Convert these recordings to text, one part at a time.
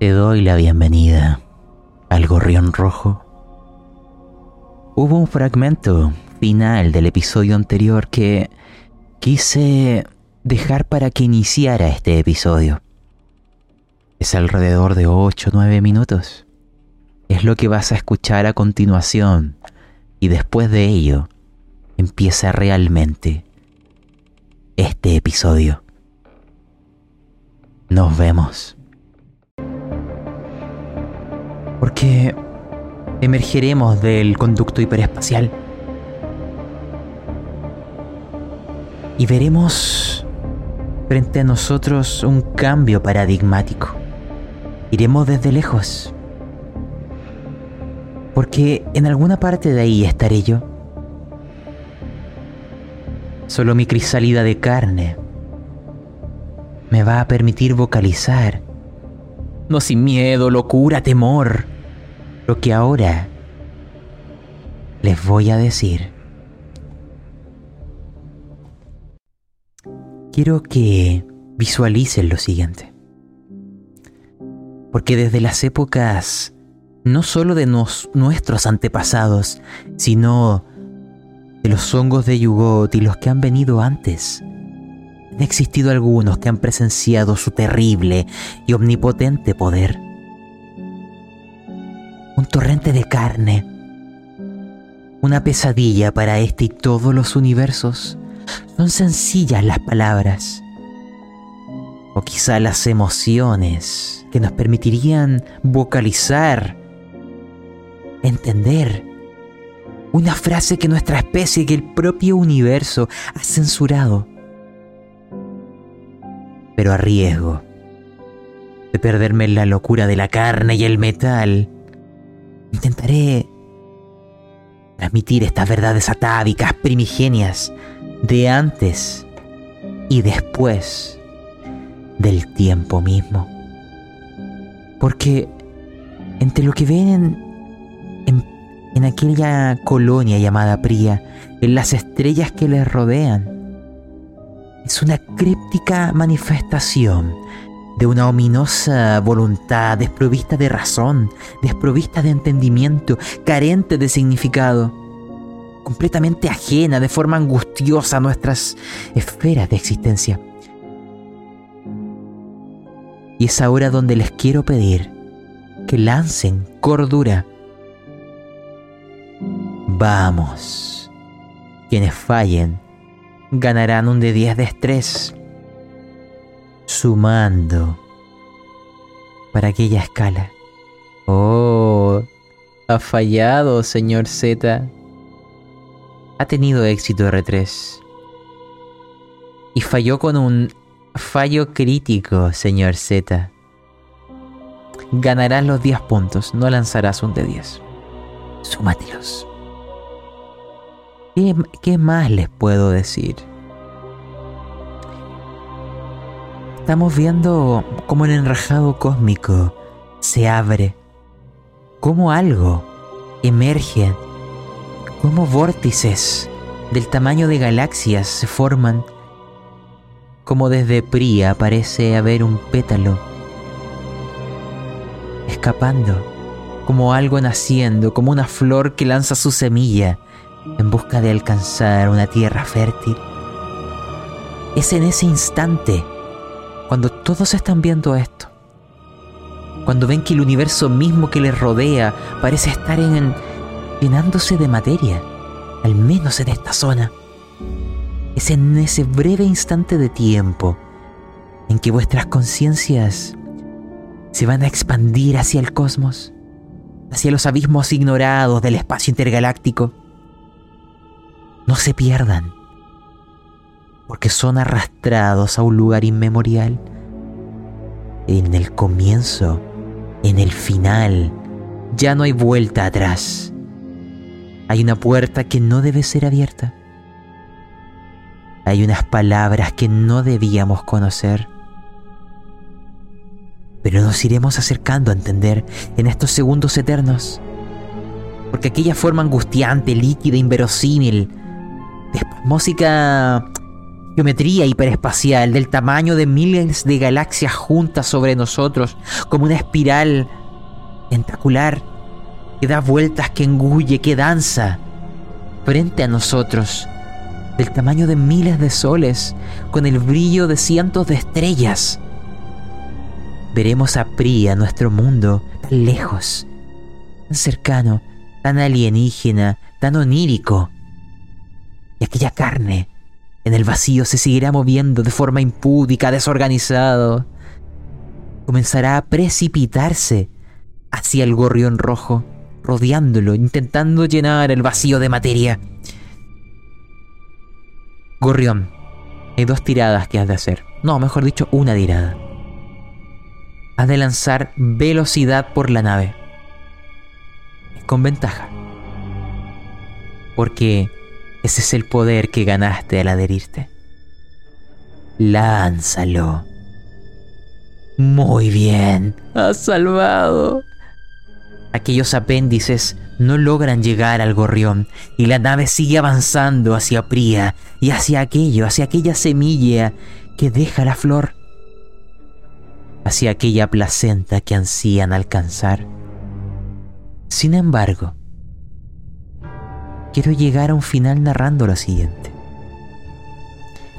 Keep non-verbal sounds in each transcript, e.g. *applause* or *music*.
Te doy la bienvenida al Gorrión Rojo. Hubo un fragmento final del episodio anterior que quise dejar para que iniciara este episodio. Es alrededor de 8 o 9 minutos. Es lo que vas a escuchar a continuación y después de ello empieza realmente este episodio. Nos vemos. Porque emergeremos del conducto hiperespacial y veremos frente a nosotros un cambio paradigmático. Iremos desde lejos. Porque en alguna parte de ahí estaré yo. Solo mi crisálida de carne me va a permitir vocalizar, no sin miedo, locura, temor, lo que ahora les voy a decir. Quiero que visualicen lo siguiente. Porque desde las épocas no solo de nuestros antepasados, sino de los hongos de Yugot y los que han venido antes, han existido algunos que han presenciado su terrible y omnipotente poder. Un torrente de carne, una pesadilla para este y todos los universos. Son sencillas las palabras, o quizá las emociones que nos permitirían vocalizar, entender una frase que nuestra especie, que el propio universo ha censurado. Pero a riesgo de perderme en la locura de la carne y el metal, intentaré transmitir estas verdades atávicas, primigenias, de antes y después del tiempo mismo. Porque entre lo que ven en, en, aquella colonia llamada Pría, en las estrellas que les rodean, es una críptica manifestación de una ominosa voluntad desprovista de razón, desprovista de entendimiento, carente de significado completamente ajena, de forma angustiosa a nuestras esferas de existencia. Y es ahora donde les quiero pedir que lancen cordura. Vamos. Quienes fallen ganarán un de 10 de estrés. Sumando para aquella escala. Oh, ha fallado, señor Z ha tenido éxito R3. Y falló con un fallo crítico, señor Z. Ganarás los 10 puntos, no lanzarás un de 10. Súmatelos. ¿Qué, ¿Qué más les puedo decir? Estamos viendo cómo el enrajado cósmico se abre, cómo algo emerge cómo vórtices del tamaño de galaxias se forman, como desde Pría parece haber un pétalo escapando, como algo naciendo, como una flor que lanza su semilla en busca de alcanzar una tierra fértil. Es en ese instante, cuando todos están viendo esto, cuando ven que el universo mismo que les rodea parece estar en, llenándose de materia, al menos en esta zona. Es en ese breve instante de tiempo en que vuestras conciencias se van a expandir hacia el cosmos, hacia los abismos ignorados del espacio intergaláctico. No se pierdan, porque son arrastrados a un lugar inmemorial. En el comienzo, en el final, ya no hay vuelta atrás. Hay una puerta que no debe ser abierta. Hay unas palabras que no debíamos conocer. Pero nos iremos acercando a entender en estos segundos eternos. Porque aquella forma angustiante, líquida, inverosímil, de música geometría hiperespacial del tamaño de miles de galaxias juntas sobre nosotros, como una espiral tentacular que da vueltas, que engulle, que danza frente a nosotros, del tamaño de miles de soles, con el brillo de cientos de estrellas. Veremos a Priya, nuestro mundo, tan lejos, tan cercano, tan alienígena, tan onírico. Y aquella carne en el vacío se seguirá moviendo de forma impúdica, desorganizado. Comenzará a precipitarse hacia el gorrión rojo, rodeándolo, intentando llenar el vacío de materia. Gorrión, hay dos tiradas que has de hacer. No, mejor dicho, una tirada. Has de lanzar velocidad por la nave. Con ventaja. Porque ese es el poder que ganaste al adherirte. Lánzalo. Muy bien. Has salvado. Aquellos apéndices no logran llegar al gorrión y la nave sigue avanzando hacia Pría y hacia aquello, hacia aquella semilla que deja la flor, hacia aquella placenta que ansían alcanzar. Sin embargo, quiero llegar a un final narrando lo siguiente.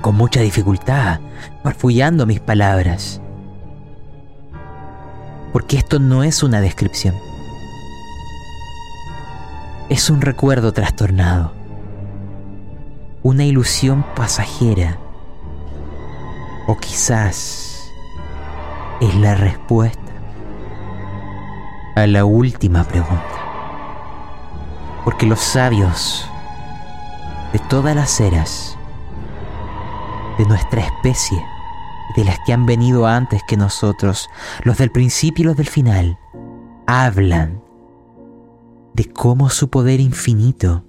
Con mucha dificultad, farfullando mis palabras. Porque esto no es una descripción es un recuerdo trastornado, una ilusión pasajera, o quizás es la respuesta a la última pregunta. Porque los sabios de todas las eras, de nuestra especie, de las que han venido antes que nosotros, los del principio y los del final, hablan de cómo su poder infinito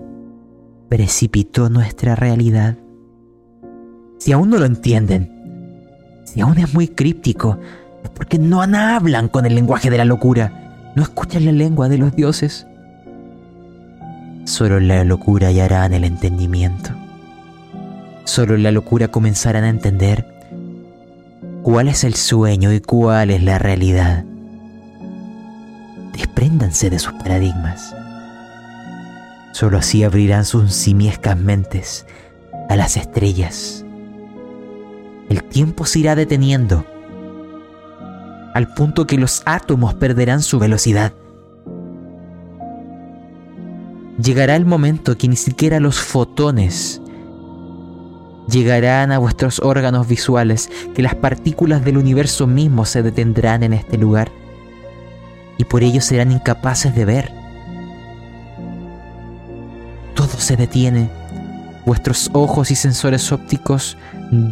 precipitó nuestra realidad. Si aún no lo entienden, si aún es muy críptico, es porque no hablan con el lenguaje de la locura, no escuchan la lengua de los dioses. Solo la locura hallarán el entendimiento. Solo en la locura comenzarán a entender cuál es el sueño y cuál es la realidad despréndanse de sus paradigmas. Solo así abrirán sus simiescas mentes a las estrellas. El tiempo se irá deteniendo al punto que los átomos perderán su velocidad. Llegará el momento que ni siquiera los fotones llegarán a vuestros órganos visuales, que las partículas del universo mismo se detendrán en este lugar y por ello serán incapaces de ver. Todo se detiene, vuestros ojos y sensores ópticos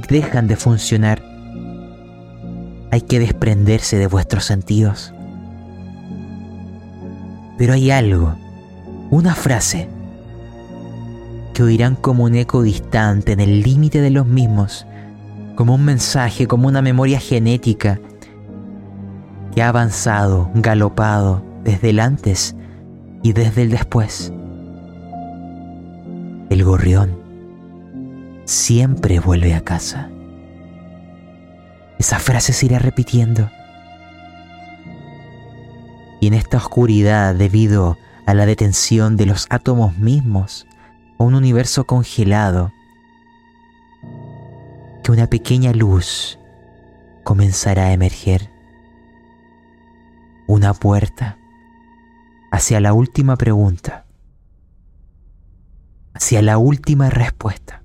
dejan de funcionar. Hay que desprenderse de vuestros sentidos. Pero hay algo, una frase, que oirán como un eco distante en el límite de los mismos, como un mensaje, como una memoria genética que ha avanzado, galopado desde el antes y desde el después. El gorrión siempre vuelve a casa. Esa frase se irá repitiendo. Y en esta oscuridad, debido a la detención de los átomos mismos, o un universo congelado, que una pequeña luz comenzará a emerger una puerta hacia la última pregunta, hacia la última respuesta.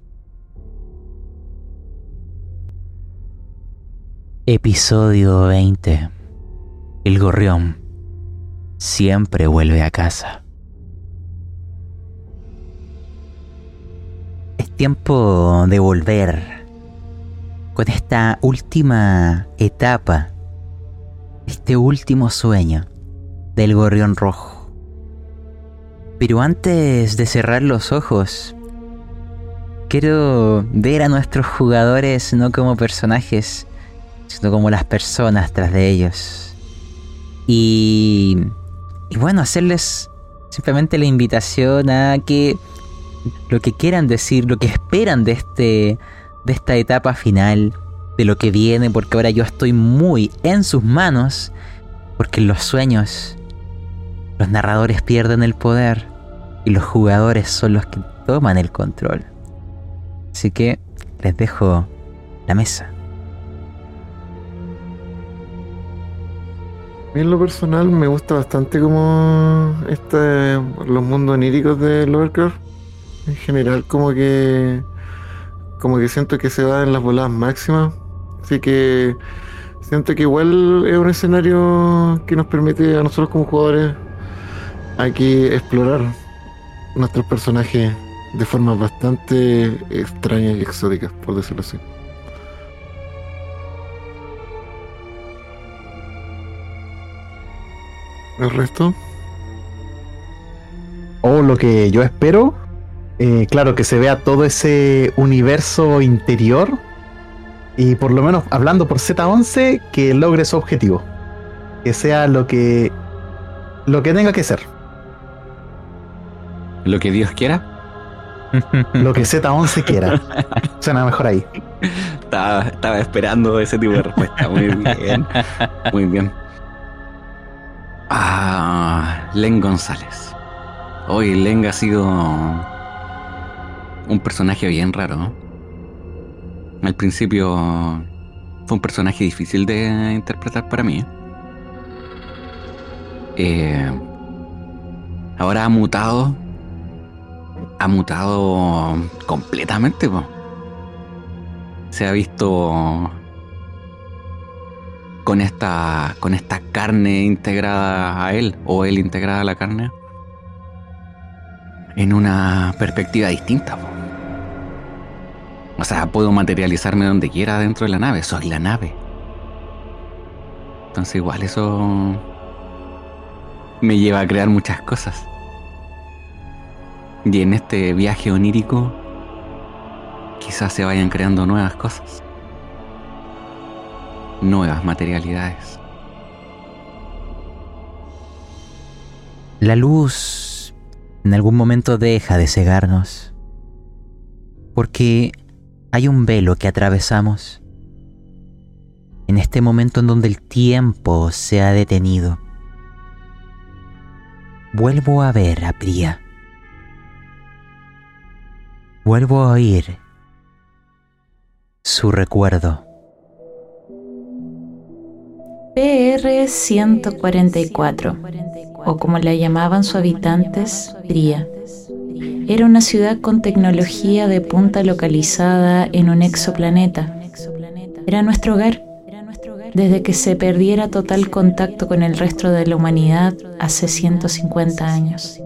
Episodio 20. El gorrión siempre vuelve a casa. Es tiempo de volver con esta última etapa este último sueño del gorrión rojo. Pero antes de cerrar los ojos, quiero ver a nuestros jugadores no como personajes, sino como las personas tras de ellos. Y, y bueno, hacerles simplemente la invitación a que lo que quieran decir, lo que esperan de este de esta etapa final, de lo que viene, porque ahora yo estoy muy en sus manos, porque en los sueños los narradores pierden el poder y los jugadores son los que toman el control. Así que les dejo la mesa. En lo personal me gusta bastante como este, los mundos oníricos de Lovecraft. En general como que como que siento que se va en las voladas máximas. Así que siento que igual es un escenario que nos permite a nosotros como jugadores aquí explorar nuestros personajes de formas bastante extrañas y exóticas, por decirlo así. ¿El resto? O lo que yo espero, eh, claro, que se vea todo ese universo interior y por lo menos hablando por Z11, que logre su objetivo. Que sea lo que lo que tenga que ser. Lo que Dios quiera. *laughs* *laughs* Lo que Z11 quiera. Suena mejor ahí. Estaba, estaba esperando ese tipo de respuesta. Muy bien. Muy bien. Ah, Len González. Hoy Len ha sido un personaje bien raro. Al principio fue un personaje difícil de interpretar para mí. Eh, ahora ha mutado. Ha mutado completamente. Se ha visto con esta, con esta carne integrada a él o él integrada a la carne en una perspectiva distinta. O sea, puedo materializarme donde quiera dentro de la nave, soy la nave. Entonces igual eso me lleva a crear muchas cosas. Y en este viaje onírico quizás se vayan creando nuevas cosas nuevas materialidades. La luz en algún momento deja de cegarnos, porque hay un velo que atravesamos en este momento en donde el tiempo se ha detenido. Vuelvo a ver a Priya. Vuelvo a oír su recuerdo. PR-144, o como la llamaban sus habitantes, Bria. Era una ciudad con tecnología de punta localizada en un exoplaneta. Era nuestro hogar, desde que se perdiera total contacto con el resto de la humanidad hace 150 años.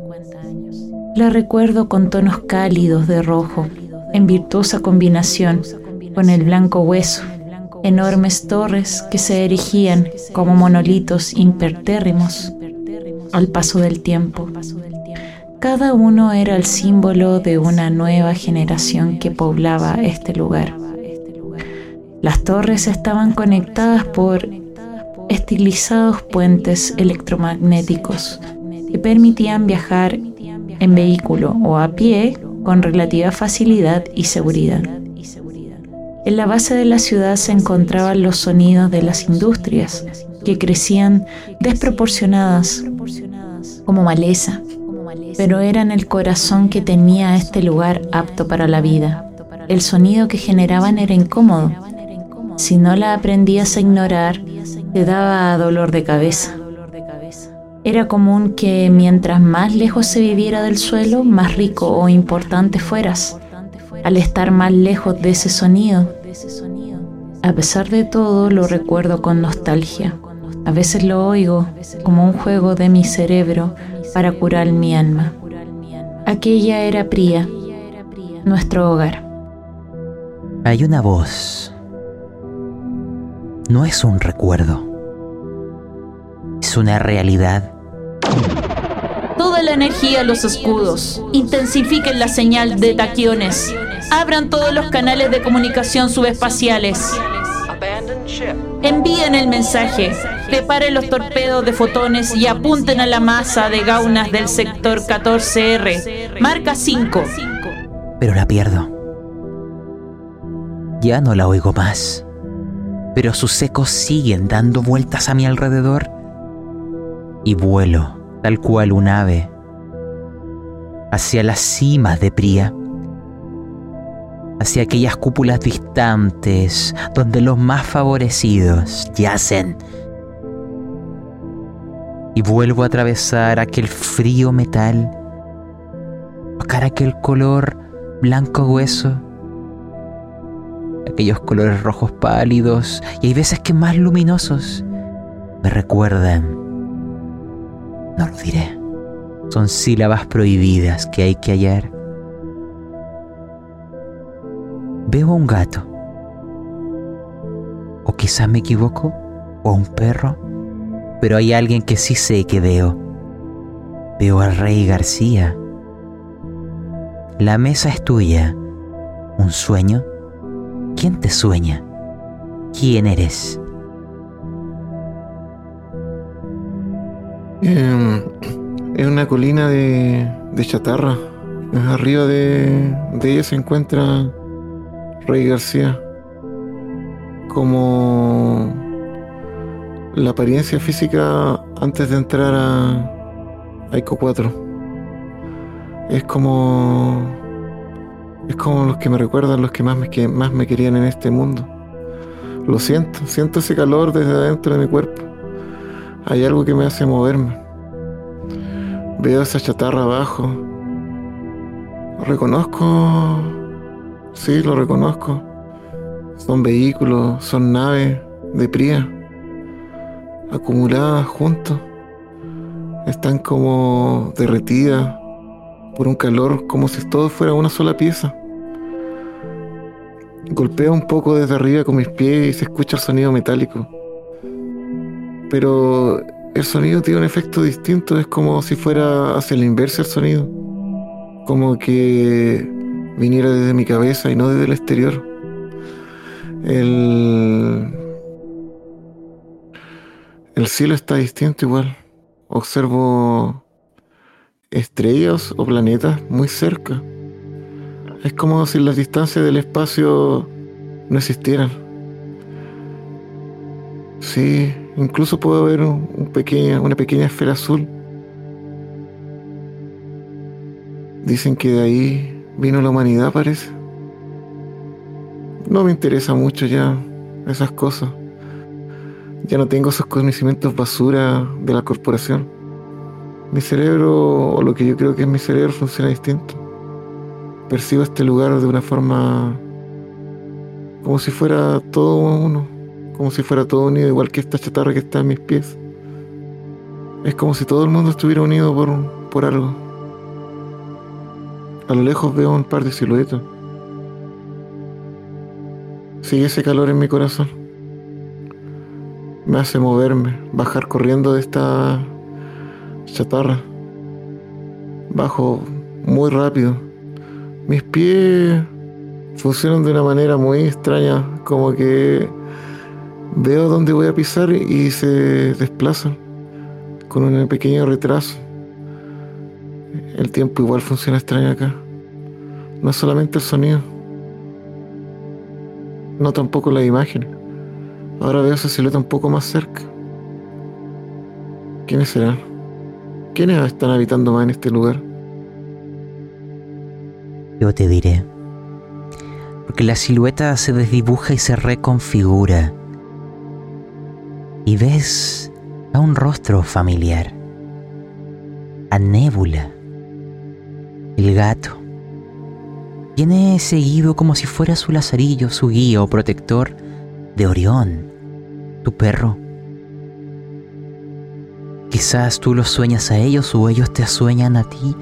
La recuerdo con tonos cálidos de rojo, en virtuosa combinación con el blanco hueso enormes torres que se erigían como monolitos impertérrimos al paso del tiempo. Cada uno era el símbolo de una nueva generación que poblaba este lugar. Las torres estaban conectadas por estilizados puentes electromagnéticos que permitían viajar en vehículo o a pie con relativa facilidad y seguridad. En la base de la ciudad se encontraban los sonidos de las industrias que crecían desproporcionadas como maleza, pero eran el corazón que tenía este lugar apto para la vida. El sonido que generaban era incómodo. Si no la aprendías a ignorar, te daba dolor de cabeza. Era común que mientras más lejos se viviera del suelo, más rico o importante fueras al estar más lejos de ese sonido. A pesar de todo, lo recuerdo con nostalgia. A veces lo oigo como un juego de mi cerebro para curar mi alma. Aquella era Priya, nuestro hogar. Hay una voz. No es un recuerdo. Es una realidad. Toda la energía a los escudos. Intensifiquen la señal de taquiones. Abran todos los canales de comunicación subespaciales. Envíen el mensaje. Preparen los torpedos de fotones y apunten a la masa de gaunas del sector 14R. Marca 5. Pero la pierdo. Ya no la oigo más, pero sus ecos siguen dando vueltas a mi alrededor y vuelo, tal cual un ave, hacia las cimas de Pría, hacia aquellas cúpulas distantes donde los más favorecidos yacen. Y vuelvo a atravesar aquel frío metal, buscar aquel color blanco hueso, aquellos colores rojos pálidos y hay veces que más luminosos me recuerdan no lo diré. Son sílabas prohibidas que hay que hallar. Veo a un gato. O quizás me equivoco. O un perro. Pero hay alguien que sí sé que veo. Veo al rey García. La mesa es tuya. ¿Un sueño? ¿Quién te sueña? ¿Quién eres? Eh, es una colina de, de chatarra. Arriba de, de ella se encuentra Rey García. Como la apariencia física antes de entrar a, a ICO 4. Es como. Es como los que me recuerdan, los que más me, que más me querían en este mundo. Lo siento, siento ese calor desde adentro de mi cuerpo. Hay algo que me hace moverme. Veo esa chatarra abajo. Reconozco. Sí, lo reconozco. Son vehículos, son naves de Pría. Acumuladas juntos. Están como derretidas por un calor, como si todo fuera una sola pieza. Golpeo un poco desde arriba con mis pies y se escucha el sonido metálico. Pero el sonido tiene un efecto distinto, es como si fuera hacia la inversa el sonido. Como que viniera desde mi cabeza y no desde el exterior. El, el cielo está distinto igual. Observo estrellas o planetas muy cerca. Es como si las distancias del espacio no existieran. Sí, incluso puedo ver un, un pequeña, una pequeña esfera azul. Dicen que de ahí vino la humanidad, parece. No me interesa mucho ya esas cosas. Ya no tengo esos conocimientos basura de la corporación. Mi cerebro, o lo que yo creo que es mi cerebro, funciona distinto. Percibo este lugar de una forma como si fuera todo uno, como si fuera todo unido, igual que esta chatarra que está en mis pies. Es como si todo el mundo estuviera unido por, por algo. A lo lejos veo un par de siluetas. Sigue ese calor en mi corazón. Me hace moverme, bajar corriendo de esta chatarra. Bajo muy rápido. Mis pies funcionan de una manera muy extraña, como que veo dónde voy a pisar y se desplazan con un pequeño retraso. El tiempo igual funciona extraño acá. No solamente el sonido. No tampoco la imagen. Ahora veo esa silueta un poco más cerca. ¿Quiénes serán? ¿Quiénes están habitando más en este lugar? Yo te diré. Porque la silueta se desdibuja y se reconfigura. Y ves a un rostro familiar. A Nébula. El gato. Viene seguido como si fuera su lazarillo, su guía o protector de Orión, tu perro. Quizás tú los sueñas a ellos o ellos te sueñan a ti,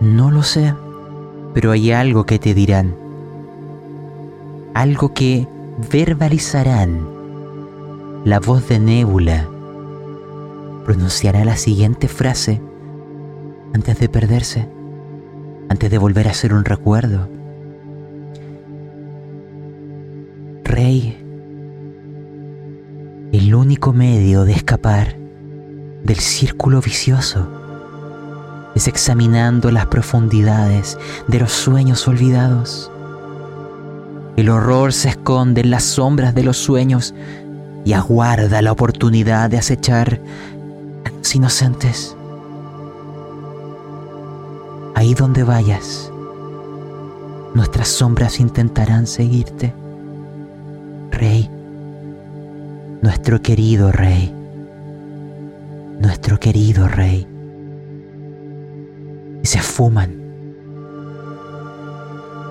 no lo sé, pero hay algo que te dirán, algo que verbalizarán. La voz de Nébula pronunciará la siguiente frase antes de perderse, antes de volver a ser un recuerdo. Rey, el único medio de escapar del círculo vicioso es examinando las profundidades de los sueños olvidados. El horror se esconde en las sombras de los sueños y aguarda la oportunidad de acechar a los inocentes. Ahí donde vayas, nuestras sombras intentarán seguirte. Rey, nuestro querido rey, nuestro querido rey. Y se fuman.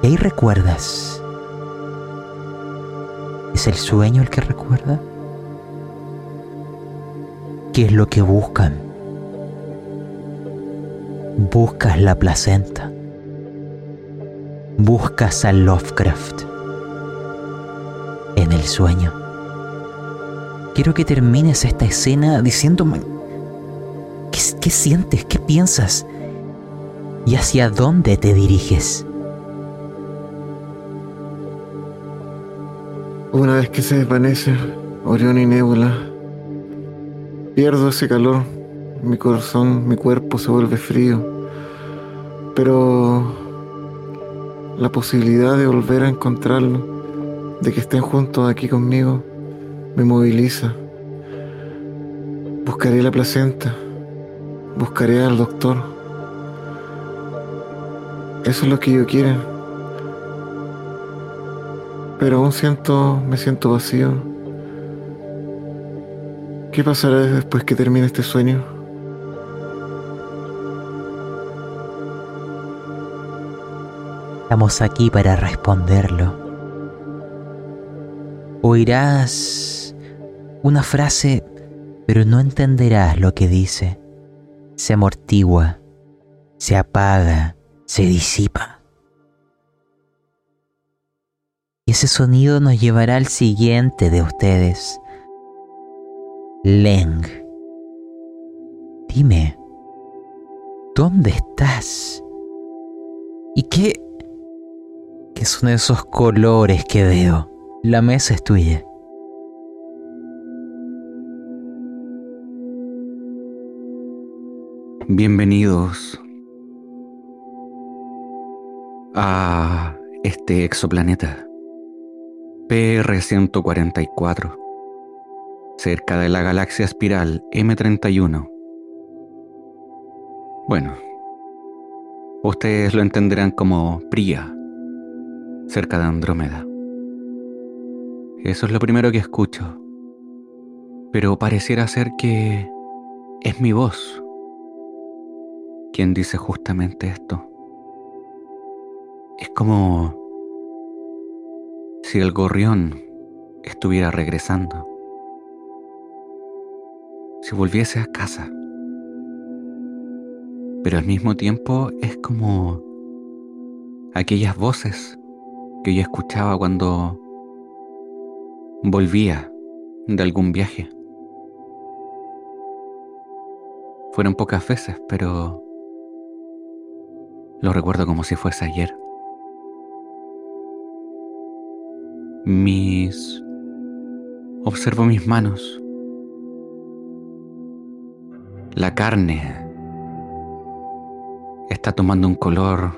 Y ahí recuerdas. ¿Es el sueño el que recuerda? ¿Qué es lo que buscan? Buscas la placenta. Buscas a Lovecraft. En el sueño. Quiero que termines esta escena diciéndome qué, sientes, qué piensas y hacia dónde te diriges. Una vez que se desvanece Orión y Nebula, pierdo ese calor, mi corazón, mi cuerpo se vuelve frío, pero la posibilidad de volver a encontrarlo, de que estén juntos aquí conmigo, me moviliza. Buscaré la placenta, buscaré al doctor. Eso es lo que yo quiero pero aún siento, me siento vacío. ¿Qué pasará después que termine este sueño? Estamos aquí para responderlo. Oirás una frase, pero no entenderás lo que dice. Se amortigua, se apaga, se disipa. Y ese sonido nos llevará al siguiente de ustedes. Leng. Dime, ¿dónde estás? ¿Y qué? ¿Qué son esos colores que veo? La mesa es tuya. Bienvenidos a este exoplaneta. PR-144, cerca de la galaxia espiral M31. Bueno, ustedes lo entenderán como Priya, cerca de Andrómeda. Eso es lo primero que escucho, pero pareciera ser que es mi voz quien dice justamente esto. Es como si el gorrión estuviera regresando, si volviese a casa. Pero al mismo tiempo es como aquellas voces que yo escuchaba cuando volvía de algún viaje. Fueron pocas veces, pero lo recuerdo como si fuese ayer. mis... Observo mis manos. La carne está tomando un color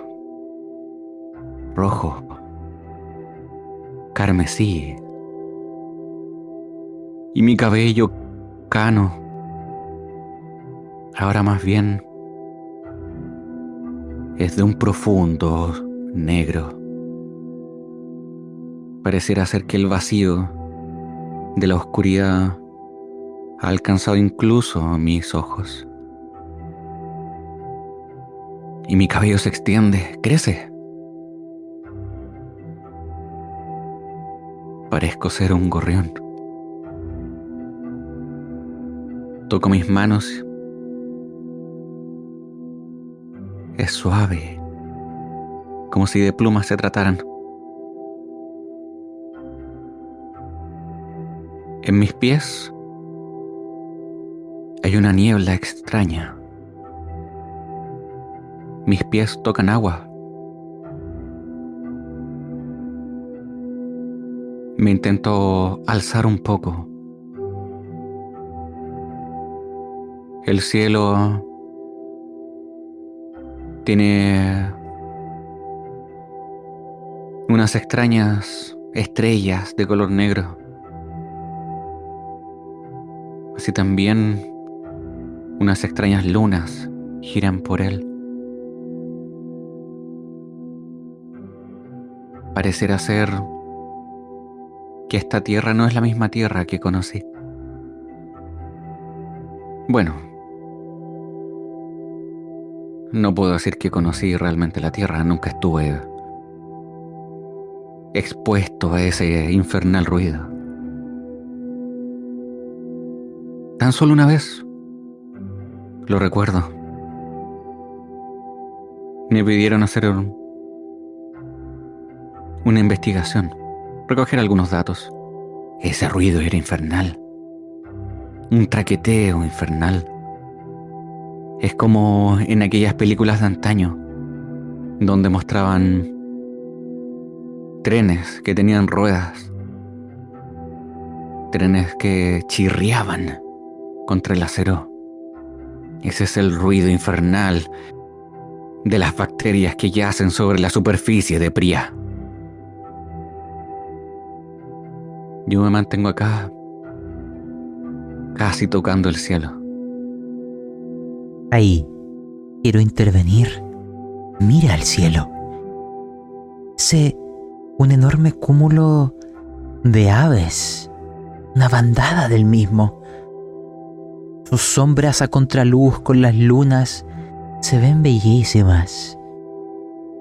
rojo, carmesí. Y mi cabello cano, ahora más bien, es de un profundo negro. Pareciera ser que el vacío de la oscuridad ha alcanzado incluso mis ojos. Y mi cabello se extiende, crece. Parezco ser un gorrión. Toco mis manos. Es suave, como si de plumas se trataran. En mis pies hay una niebla extraña. Mis pies tocan agua. Me intento alzar un poco. El cielo tiene unas extrañas estrellas de color negro. Así también unas extrañas lunas giran por él. Parecerá ser que esta tierra no es la misma tierra que conocí. Bueno, no puedo decir que conocí realmente la tierra, nunca estuve expuesto a ese infernal ruido. Tan solo una vez, lo recuerdo, me pidieron hacer una investigación, recoger algunos datos. Ese ruido era infernal, un traqueteo infernal. Es como en aquellas películas de antaño, donde mostraban trenes que tenían ruedas, trenes que chirriaban contra el acero. Ese es el ruido infernal de las bacterias que yacen sobre la superficie de Priya. Yo me mantengo acá, casi tocando el cielo. Ahí, quiero intervenir. Mira al cielo. Sé un enorme cúmulo de aves, una bandada del mismo. Sus sombras a contraluz con las lunas se ven bellísimas.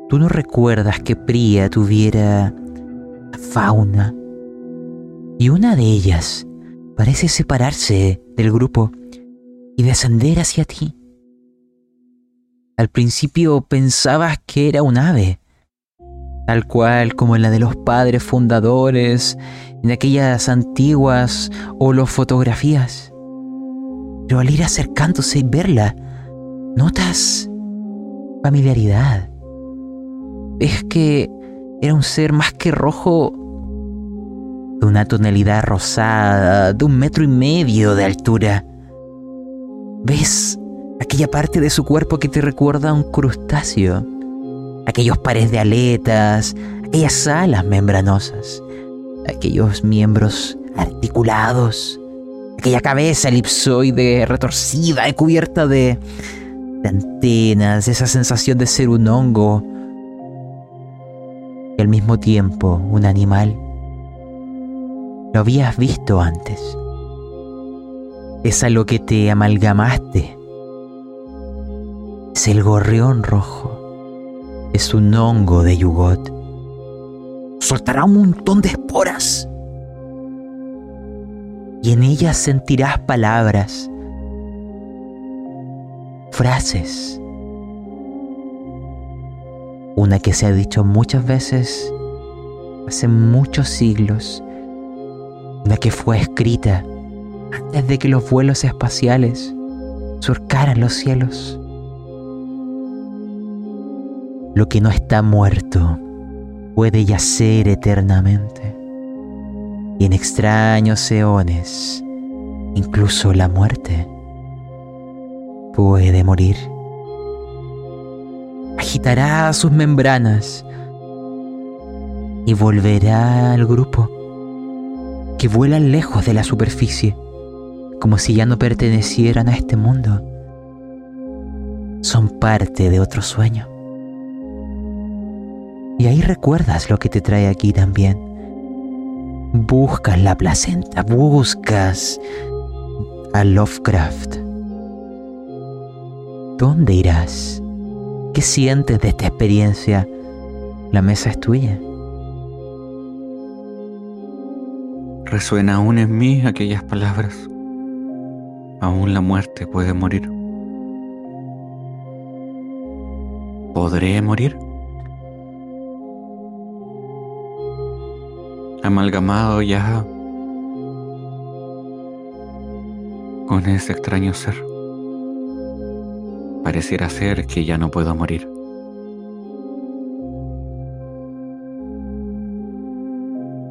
Tú no recuerdas que Priya tuviera fauna. Y una de ellas parece separarse del grupo y descender hacia ti. Al principio pensabas que era un ave, tal cual como en la de los padres fundadores, en aquellas antiguas holofotografías. Pero al ir acercándose y verla, notas familiaridad. Es que era un ser más que rojo, de una tonalidad rosada, de un metro y medio de altura. ¿Ves aquella parte de su cuerpo que te recuerda a un crustáceo? aquellos pares de aletas, aquellas alas membranosas, aquellos miembros articulados, aquella cabeza elipsoide retorcida y cubierta de, de antenas, esa sensación de ser un hongo y al mismo tiempo un animal. Lo habías visto antes. Es a lo que te amalgamaste. Es el gorrión rojo es un hongo de yugot. Soltará un montón de esporas. Y en ellas sentirás palabras, frases. Una que se ha dicho muchas veces hace muchos siglos. Una que fue escrita antes de que los vuelos espaciales surcaran los cielos. Lo que no está muerto puede yacer eternamente. Y en extraños eones, incluso la muerte puede morir. Agitará sus membranas y volverá al grupo que vuelan lejos de la superficie, como si ya no pertenecieran a este mundo. Son parte de otro sueño. Y ahí recuerdas lo que te trae aquí también. Buscas la placenta, buscas a Lovecraft. ¿Dónde irás? ¿Qué sientes de esta experiencia? La mesa es tuya. Resuena aún en mí aquellas palabras. Aún la muerte puede morir. ¿Podré morir? amalgamado ya con ese extraño ser. Pareciera ser que ya no puedo morir.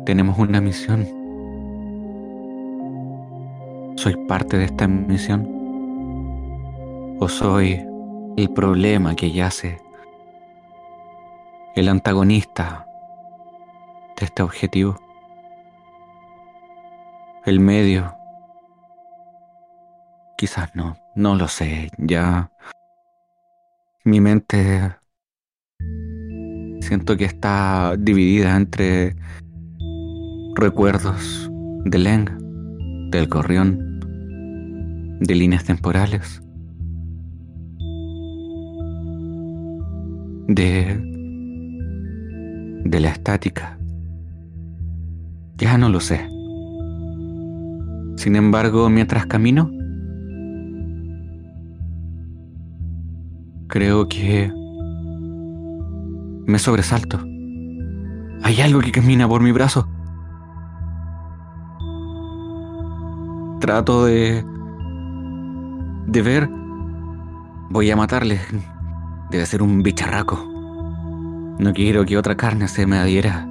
Tenemos una misión. ¿Soy parte de esta misión? ¿O soy el problema que yace? El antagonista de este objetivo. El medio. Quizás no, no lo sé. Ya mi mente siento que está dividida entre recuerdos de Leng, del gorrión, de líneas temporales, de de la estática. Ya no lo sé. Sin embargo, mientras camino, creo que me sobresalto. Hay algo que camina por mi brazo. Trato de... de ver. Voy a matarle. Debe ser un bicharraco. No quiero que otra carne se me adhiera.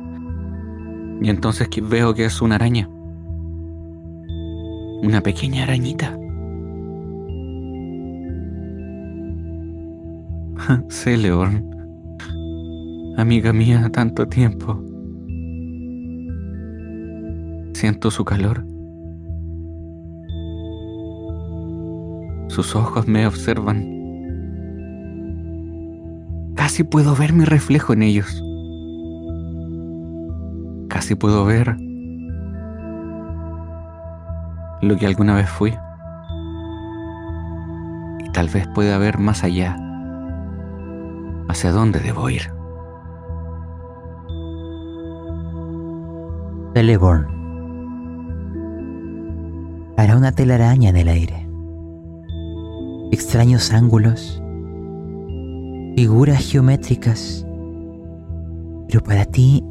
Y entonces veo que es una araña. Una pequeña arañita. *laughs* León. Amiga mía, tanto tiempo. Siento su calor. Sus ojos me observan. Casi puedo ver mi reflejo en ellos. Casi puedo ver lo que alguna vez fui. Y tal vez pueda ver más allá. ¿Hacia dónde debo ir? Celeborn. Hará una telaraña en el aire. Extraños ángulos figuras geométricas, pero para ti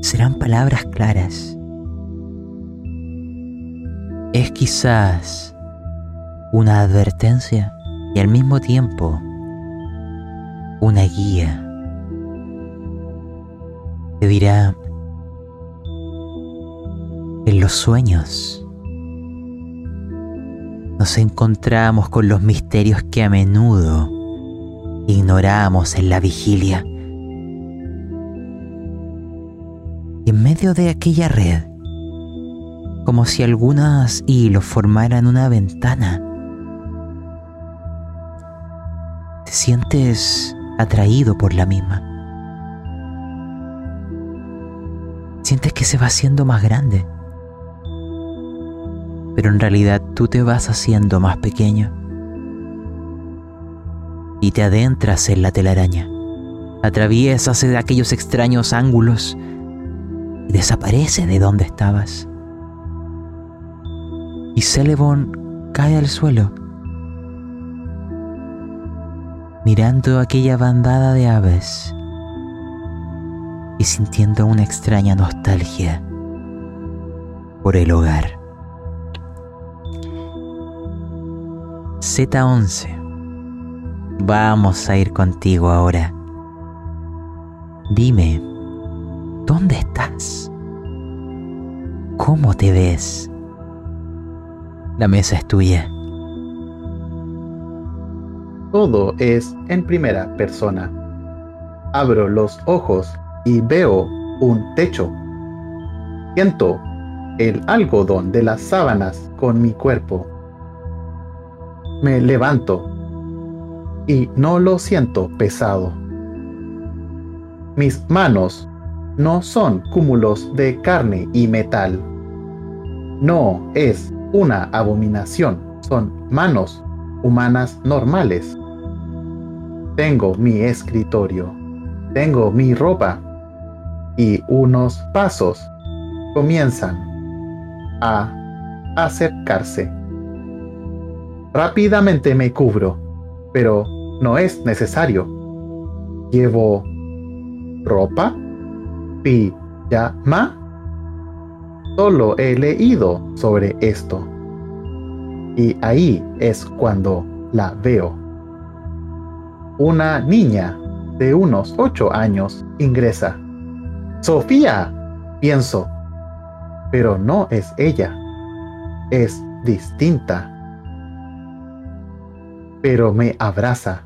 serán palabras claras. Es quizás una advertencia y al mismo tiempo una guía. Te dirá, en los sueños nos encontramos con los misterios que a menudo ignoramos en la vigilia. Y en medio de aquella red, como si algunas hilos formaran una ventana, te sientes atraído por la misma. Sientes que se va haciendo más grande, pero en realidad tú te vas haciendo más pequeño y te adentras en la telaraña. Atraviesas aquellos extraños ángulos y desaparece de donde estabas. Y Celebon cae al suelo, mirando aquella bandada de aves y sintiendo una extraña nostalgia por el hogar. Z11 Vamos a ir contigo ahora. Dime, ¿dónde estás? ¿Cómo te ves? La mesa es tuya. Todo es en primera persona. Abro los ojos y veo un techo. Siento el algodón de las sábanas con mi cuerpo. Me levanto y no lo siento pesado. Mis manos no son cúmulos de carne y metal. No es una abominación, son manos humanas normales. Tengo mi escritorio, tengo mi ropa y unos pasos comienzan a acercarse. Rápidamente me cubro pero no es necesario. Llevo ropa, pijama. Solo he leído sobre esto. Y ahí es cuando la veo. Una niña de unos ocho años ingresa. Sofía, pienso. Pero no es ella. Es distinta pero me abraza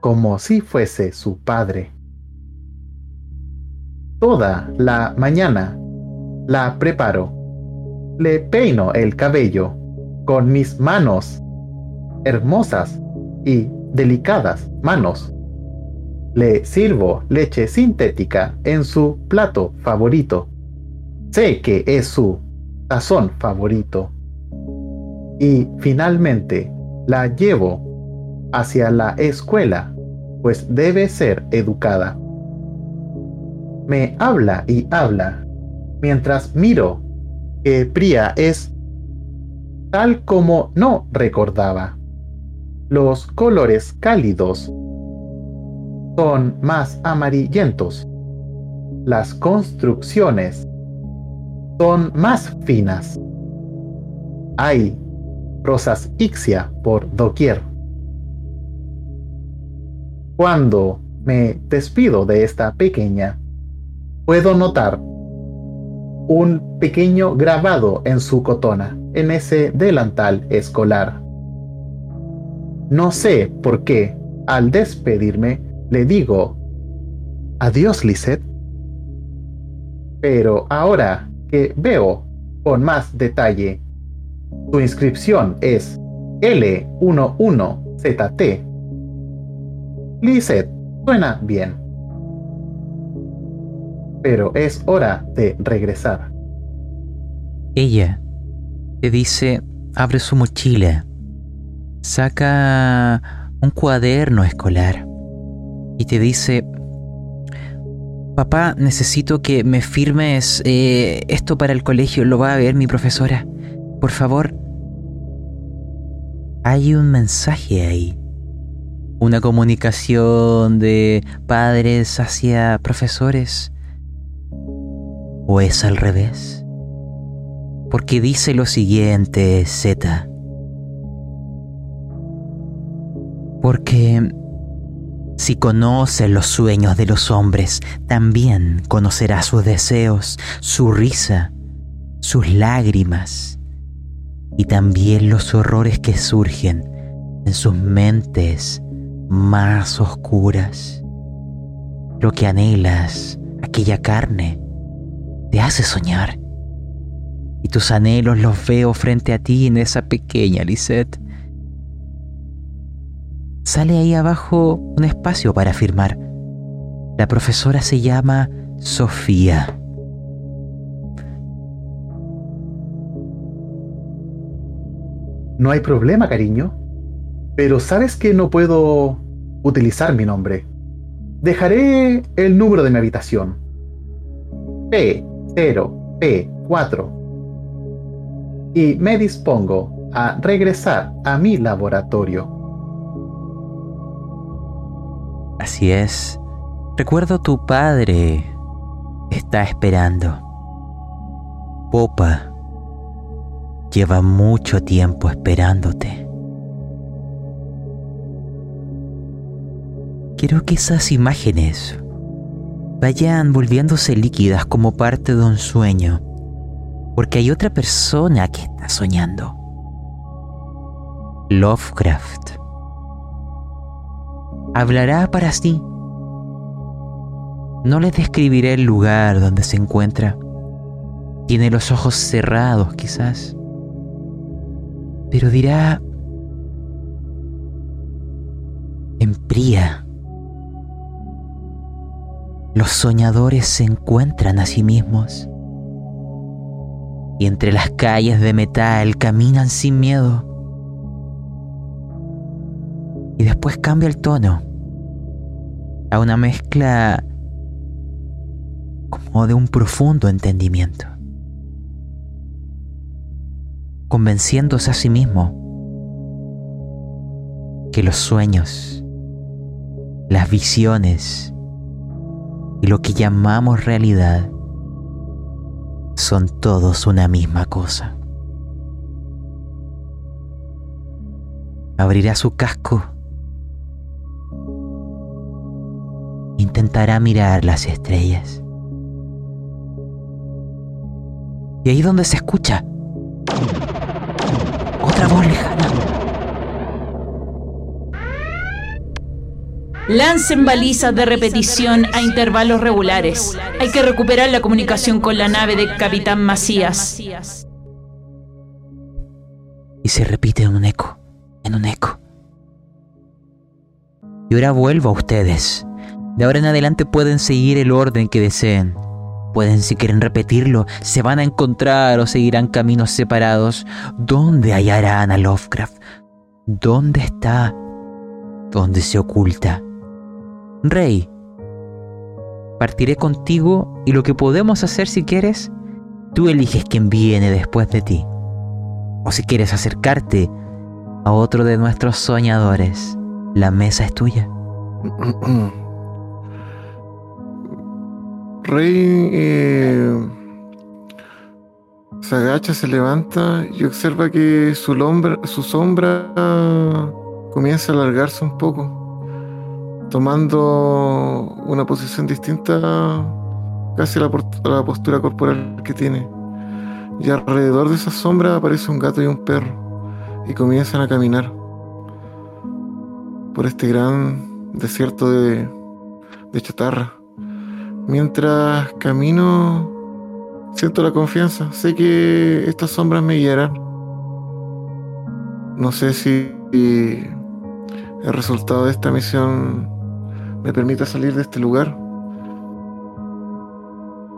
como si fuese su padre. toda la mañana. La preparo. Le peino el cabello con mis manos, hermosas y delicadas manos. Le sirvo leche sintética en su plato favorito. Sé que es su tazón favorito. Y finalmente la llevo hacia la escuela, pues debe ser educada. Me habla y habla, mientras miro que Priya es tal como no recordaba. Los colores cálidos son más amarillentos. Las construcciones son más finas. Hay rosas ixia por doquier. Cuando me despido de esta pequeña, puedo notar un pequeño grabado en su cotona, en ese delantal escolar. No sé por qué, al despedirme, le digo, adiós, Lisette. Pero ahora que veo con más detalle, su inscripción es L11ZT. Lisette, suena bien. Pero es hora de regresar. Ella te dice, abre su mochila, saca un cuaderno escolar y te dice, papá, necesito que me firmes eh, esto para el colegio, lo va a ver mi profesora. Por favor. Hay un mensaje ahí. Una comunicación de padres hacia profesores. ¿O es al revés? Porque dice lo siguiente, Z. Porque si conoces los sueños de los hombres, también conocerás sus deseos, su risa, sus lágrimas y también los horrores que surgen en sus mentes más oscuras. Lo que anhelas, aquella carne, te hace soñar. Y tus anhelos los veo frente a ti en esa pequeña Lisette sale ahí abajo un espacio para firmar. La profesora se llama Sofía. No hay problema, cariño. Pero sabes que no puedo utilizar mi nombre. Dejaré el número de mi habitación. P0, P4. Y me dispongo a regresar a mi laboratorio. Así es. Recuerdo tu padre está esperando. Popa lleva mucho tiempo esperándote. Quiero que esas imágenes vayan volviéndose líquidas como parte de un sueño, porque hay otra persona que está soñando. Lovecraft hablará para sí. No les describiré el lugar donde se encuentra. Tiene los ojos cerrados quizás. Pero dirá en Pría. Los soñadores se encuentran a sí mismos y entre las calles de metal caminan sin miedo. Y después cambia el tono a una mezcla como de un profundo entendimiento, convenciéndose a sí mismo que los sueños, las visiones y lo que llamamos realidad son todos una misma cosa. Abrirá su casco intentará mirar las estrellas. Y ahí donde se escucha otra voz lejana. Lancen balizas de repetición a intervalos regulares. Hay que recuperar la comunicación con la nave de Capitán Macías. Y se repite en un eco, en un eco. Y ahora vuelvo a ustedes. De ahora en adelante pueden seguir el orden que deseen. Pueden, si quieren repetirlo, se van a encontrar o seguirán caminos separados. ¿Dónde hallarán a Lovecraft? ¿Dónde está? ¿Dónde se oculta? Rey, partiré contigo y lo que podemos hacer si quieres, tú eliges quién viene después de ti. O si quieres acercarte a otro de nuestros soñadores, la mesa es tuya. *clears throat* Rey eh, se agacha, se levanta y observa que su, lombra- su sombra comienza a alargarse un poco, tomando una posición distinta casi a la, postura corporal que tiene. Y alrededor de esa sombra aparece un gato y un perro y comienzan a caminar por este gran desierto de, de chatarra. Mientras camino, siento la confianza. Sé que estas sombras me guiarán. No sé si el resultado de esta misión me permita salir de este lugar.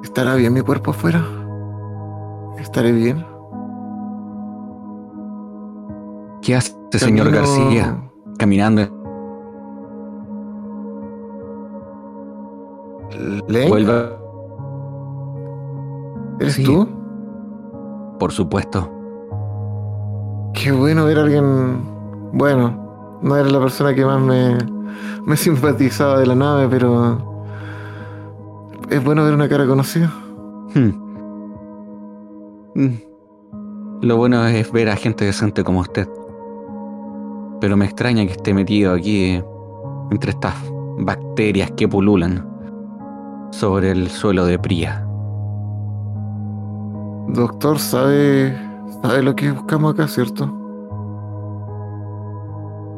¿Estará bien mi cuerpo afuera? ¿Estaré bien? ¿Qué hace, señor García? Caminando. ¿Lane? Vuelva, ¿Eres Sí. tú? por supuesto. Qué bueno ver a alguien. Bueno, no era la persona que más me, me simpatizaba de la nave, pero. Es bueno ver una cara conocida. Hmm. Mm. Lo bueno es ver a gente decente como usted. Pero me extraña que esté metido aquí eh, entre estas bacterias que pululan sobre el suelo de Pría. Doctor, sabe. sabe lo que buscamos acá, ¿cierto?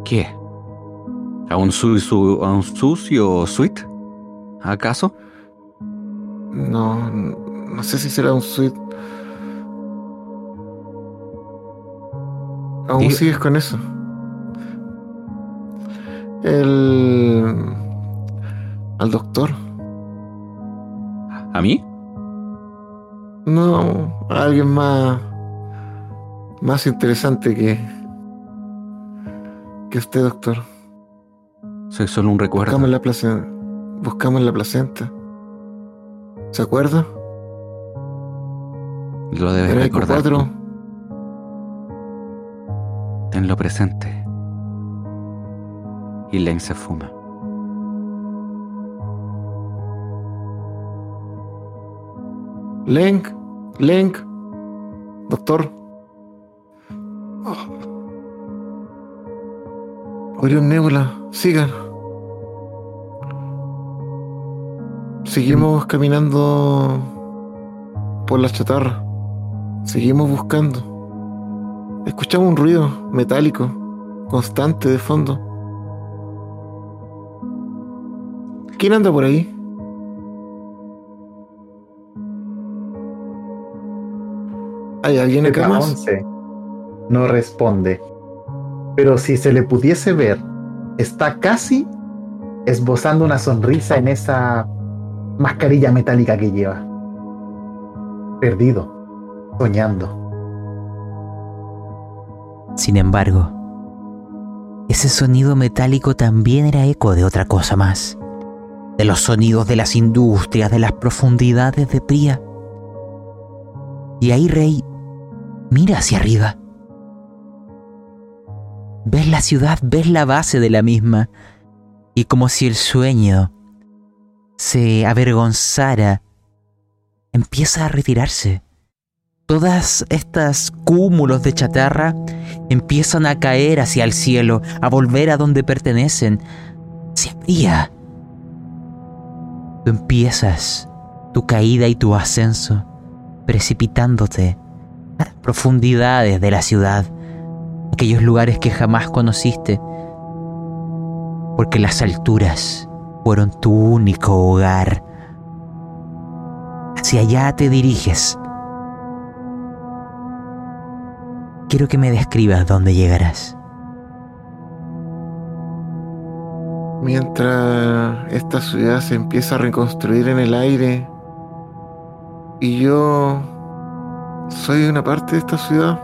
¿Qué? ¿A un, su- su- a un sucio suite? ¿Acaso? No. No sé si será un suite. Aún sigues con eso. El. Al doctor. ¿A mí? No, a alguien más. Más interesante que. Que usted, doctor. Soy solo un recuerdo. Buscamos la placenta. Buscamos la placenta. ¿Se acuerda? Lo debes Era Eco recordar. 4. Tenlo presente. Y Len se fuma. Lenk. Lenk. Doctor. Orión Nebula. Sigan. Seguimos caminando por la chatarra. Seguimos buscando. Escuchamos un ruido metálico, constante de fondo. ¿Quién anda por ahí? ¿Hay alguien acá más? 11 no responde. Pero si se le pudiese ver, está casi esbozando una sonrisa en esa mascarilla metálica que lleva. Perdido, soñando. Sin embargo, ese sonido metálico también era eco de otra cosa más, de los sonidos de las industrias, de las profundidades de Pría. Y ahí Rey mira hacia arriba. Ves la ciudad, ves la base de la misma, y como si el sueño se avergonzara, empieza a retirarse. Todas estas cúmulos de chatarra empiezan a caer hacia el cielo, a volver a donde pertenecen. Se abría. Tú empiezas tu caída y tu ascenso, precipitándote a las profundidades de la ciudad, aquellos lugares que jamás conociste. porque las alturas fueron tu único hogar. Hacia allá te diriges. Quiero que me describas dónde llegarás. Mientras esta ciudad se empieza a reconstruir en el aire y yo soy una parte de esta ciudad,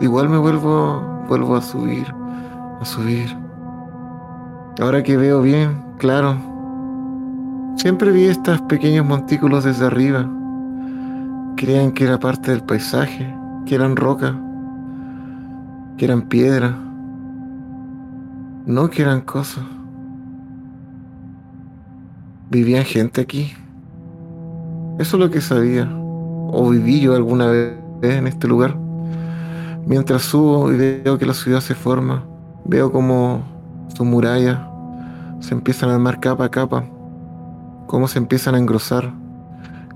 igual me vuelvo vuelvo a subir, a subir. Ahora que veo bien, claro, siempre vi estos pequeños montículos desde arriba. Creían que era parte del paisaje, que eran roca, que eran piedra, no que eran cosas. Vivían gente aquí. Eso es lo que sabía. O viví yo alguna vez en este lugar. Mientras subo y veo que la ciudad se forma, veo como sus murallas se empiezan a armar capa a capa, cómo se empiezan a engrosar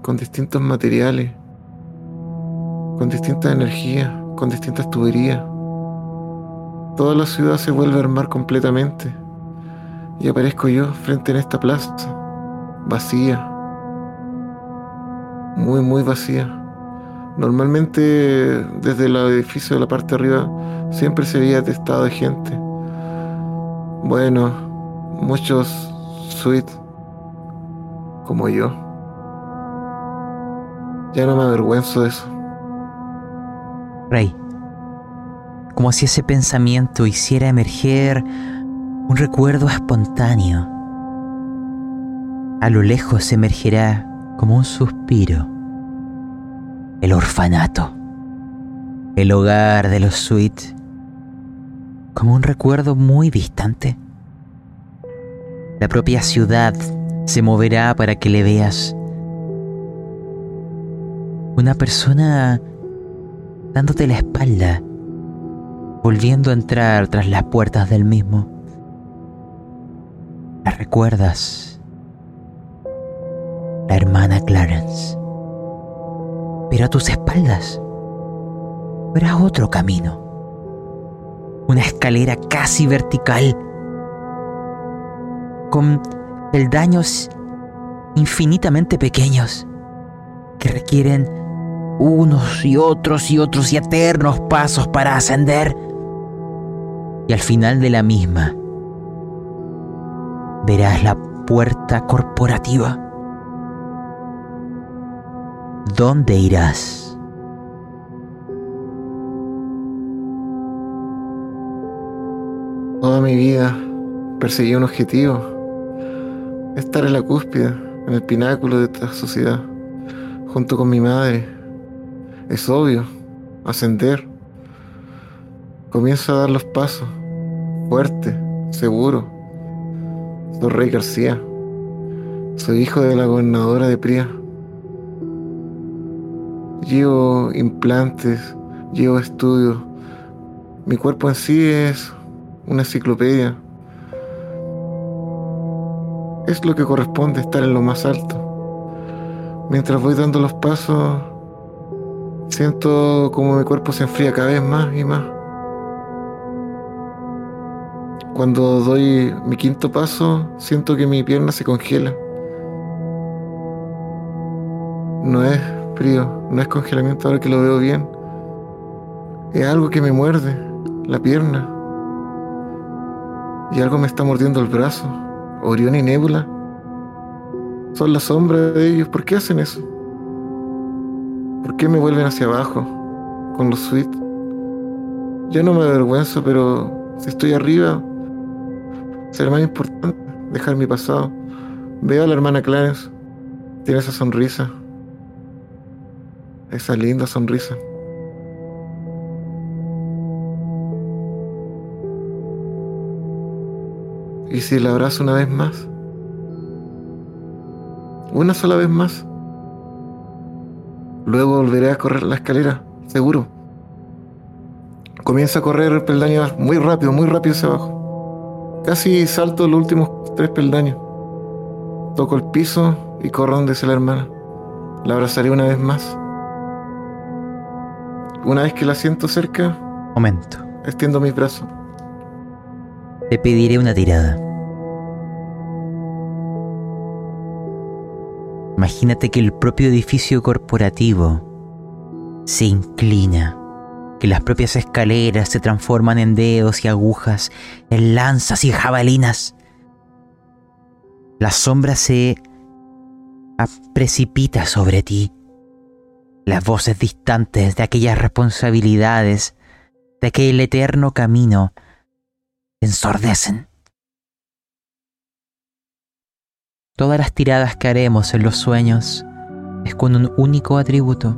con distintos materiales, con distintas energías, con distintas tuberías. Toda la ciudad se vuelve a armar completamente y aparezco yo frente en esta plaza vacía, muy, muy vacía. Normalmente desde el edificio de la parte de arriba siempre se había atestado de gente. Bueno, muchos suites como yo. Ya no me avergüenzo de eso. Rey, como si ese pensamiento hiciera emerger un recuerdo espontáneo a lo lejos emergerá como un suspiro el orfanato, el hogar de los Sweet, como un recuerdo muy distante. La propia ciudad se moverá para que le veas. Una persona dándote la espalda, volviendo a entrar tras las puertas del mismo. La recuerdas la hermana Clarence. Pero a tus espaldas verás otro camino. Una escalera casi vertical, con peldaños infinitamente pequeños que requieren unos y otros y otros y eternos pasos para ascender. Y al final de la misma verás la puerta corporativa ¿dónde irás? Toda mi vida perseguí un objetivo, estar en la cúspide, en el pináculo de esta sociedad, junto con mi madre. Es obvio, ascender. Comienzo a dar los pasos, fuerte, seguro. Soy Rey García. Soy hijo de la gobernadora de Pría. Llevo implantes, llevo estudios. Mi cuerpo en sí es una enciclopedia. Es lo que corresponde estar en lo más alto. Mientras voy dando los pasos, siento como mi cuerpo se enfría cada vez más y más. Cuando doy mi quinto paso, siento que mi pierna se congela. No es frío, no es congelamiento ahora que lo veo bien. Es algo que me muerde la pierna. Y algo me está mordiendo el brazo. Orión y Nebula. Son la sombra de ellos. ¿Por qué hacen eso? ¿Por qué me vuelven hacia abajo con los suites? Yo no me avergüenzo, pero si estoy arriba, será más importante dejar mi pasado. Veo a la hermana Clarence. Tiene esa sonrisa esa linda sonrisa. ¿Y si la abrazo una vez más? Una sola vez más. Luego volveré a correr la escalera, seguro. Comienza a correr el peldaño muy rápido, muy rápido hacia abajo. Casi salto los últimos tres peldaños. Toco el piso y corro donde dice la hermana. La abrazaré una vez más. Una vez que la siento cerca. Momento. Extiendo mis brazos. Te pediré una tirada. Imagínate que el propio edificio corporativo se inclina, que las propias escaleras se transforman en dedos y agujas, en lanzas y jabalinas. La sombra se precipita sobre ti las voces distantes de aquellas responsabilidades, de aquel eterno camino, ensordecen. Todas las tiradas que haremos en los sueños es con un único atributo.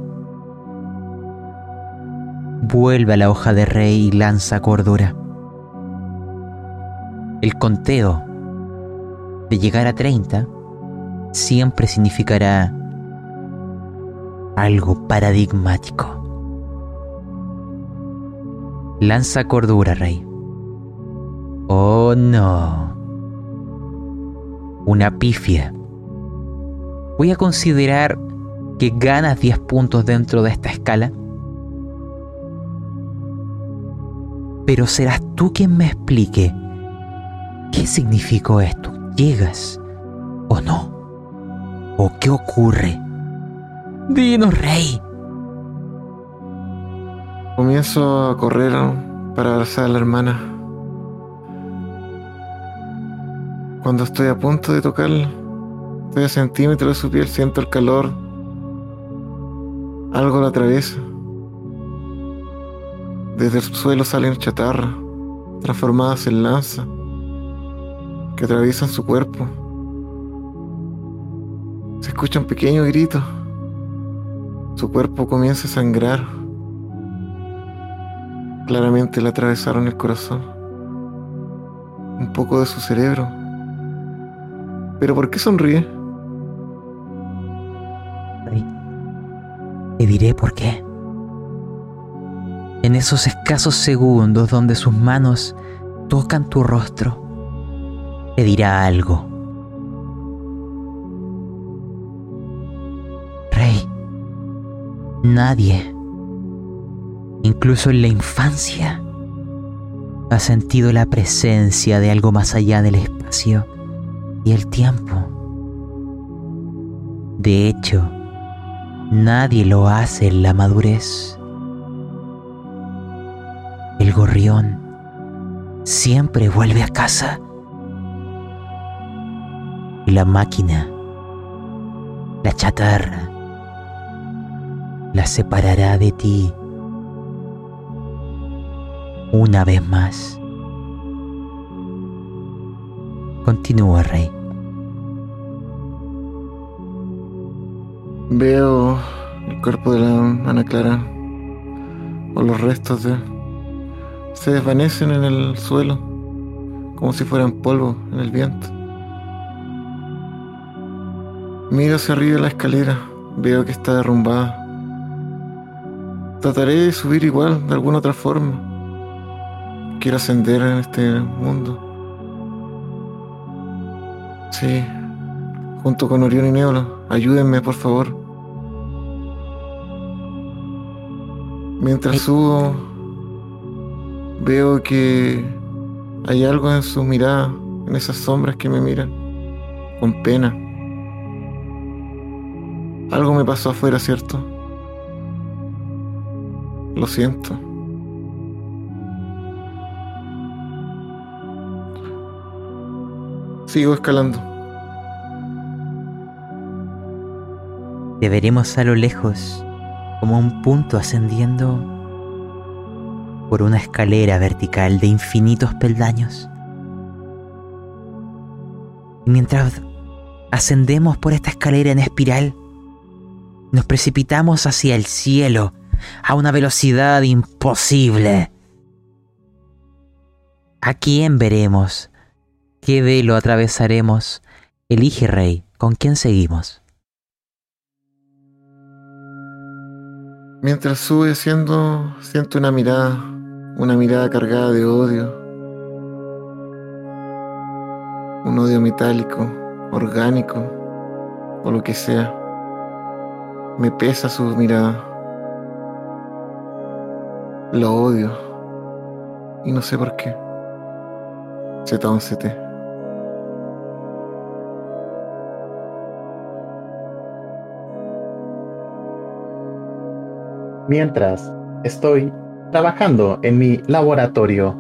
Vuelve a la hoja de rey y lanza cordura. El conteo de llegar a 30 siempre significará algo paradigmático. Lanza cordura, rey. Oh no. Una pifia. Voy a considerar que ganas 10 puntos dentro de esta escala. Pero serás tú quien me explique qué significó esto. ¿Llegas o no? ¿O qué ocurre? Dinos, rey. Comienzo a correr para abrazar a la hermana. Cuando estoy a punto de tocarla, estoy a centímetros de su piel, siento el calor. Algo la atraviesa. Desde el suelo salen chatarra, transformadas en lanza, que atraviesan su cuerpo. Se escucha un pequeño grito. Su cuerpo comienza a sangrar. Claramente le atravesaron el corazón. Un poco de su cerebro. ¿Pero por qué sonríe? Te diré por qué. En esos escasos segundos donde sus manos tocan tu rostro, te dirá algo. Nadie, incluso en la infancia, ha sentido la presencia de algo más allá del espacio y el tiempo. De hecho, nadie lo hace en la madurez. El gorrión siempre vuelve a casa. Y la máquina, la chatarra, la separará de ti una vez más. Continúa, Rey. Veo el cuerpo de la Ana Clara o los restos de... Se desvanecen en el suelo como si fueran polvo en el viento. Miro hacia arriba la escalera, veo que está derrumbada. Trataré de subir igual, de alguna otra forma. Quiero ascender en este mundo. Sí, junto con Orión y Neola, ayúdenme por favor. Mientras subo, veo que hay algo en su mirada, en esas sombras que me miran, con pena. Algo me pasó afuera, ¿cierto? Lo siento. Sigo escalando. Te veremos a lo lejos como un punto ascendiendo por una escalera vertical de infinitos peldaños. Y mientras ascendemos por esta escalera en espiral, nos precipitamos hacia el cielo a una velocidad imposible. ¿A quién veremos? ¿Qué velo atravesaremos? Elige, Rey, ¿con quién seguimos? Mientras sube siendo, siento una mirada, una mirada cargada de odio. Un odio metálico, orgánico, o lo que sea. Me pesa su mirada. Lo odio. Y no sé por qué. Z11T. Mientras estoy trabajando en mi laboratorio,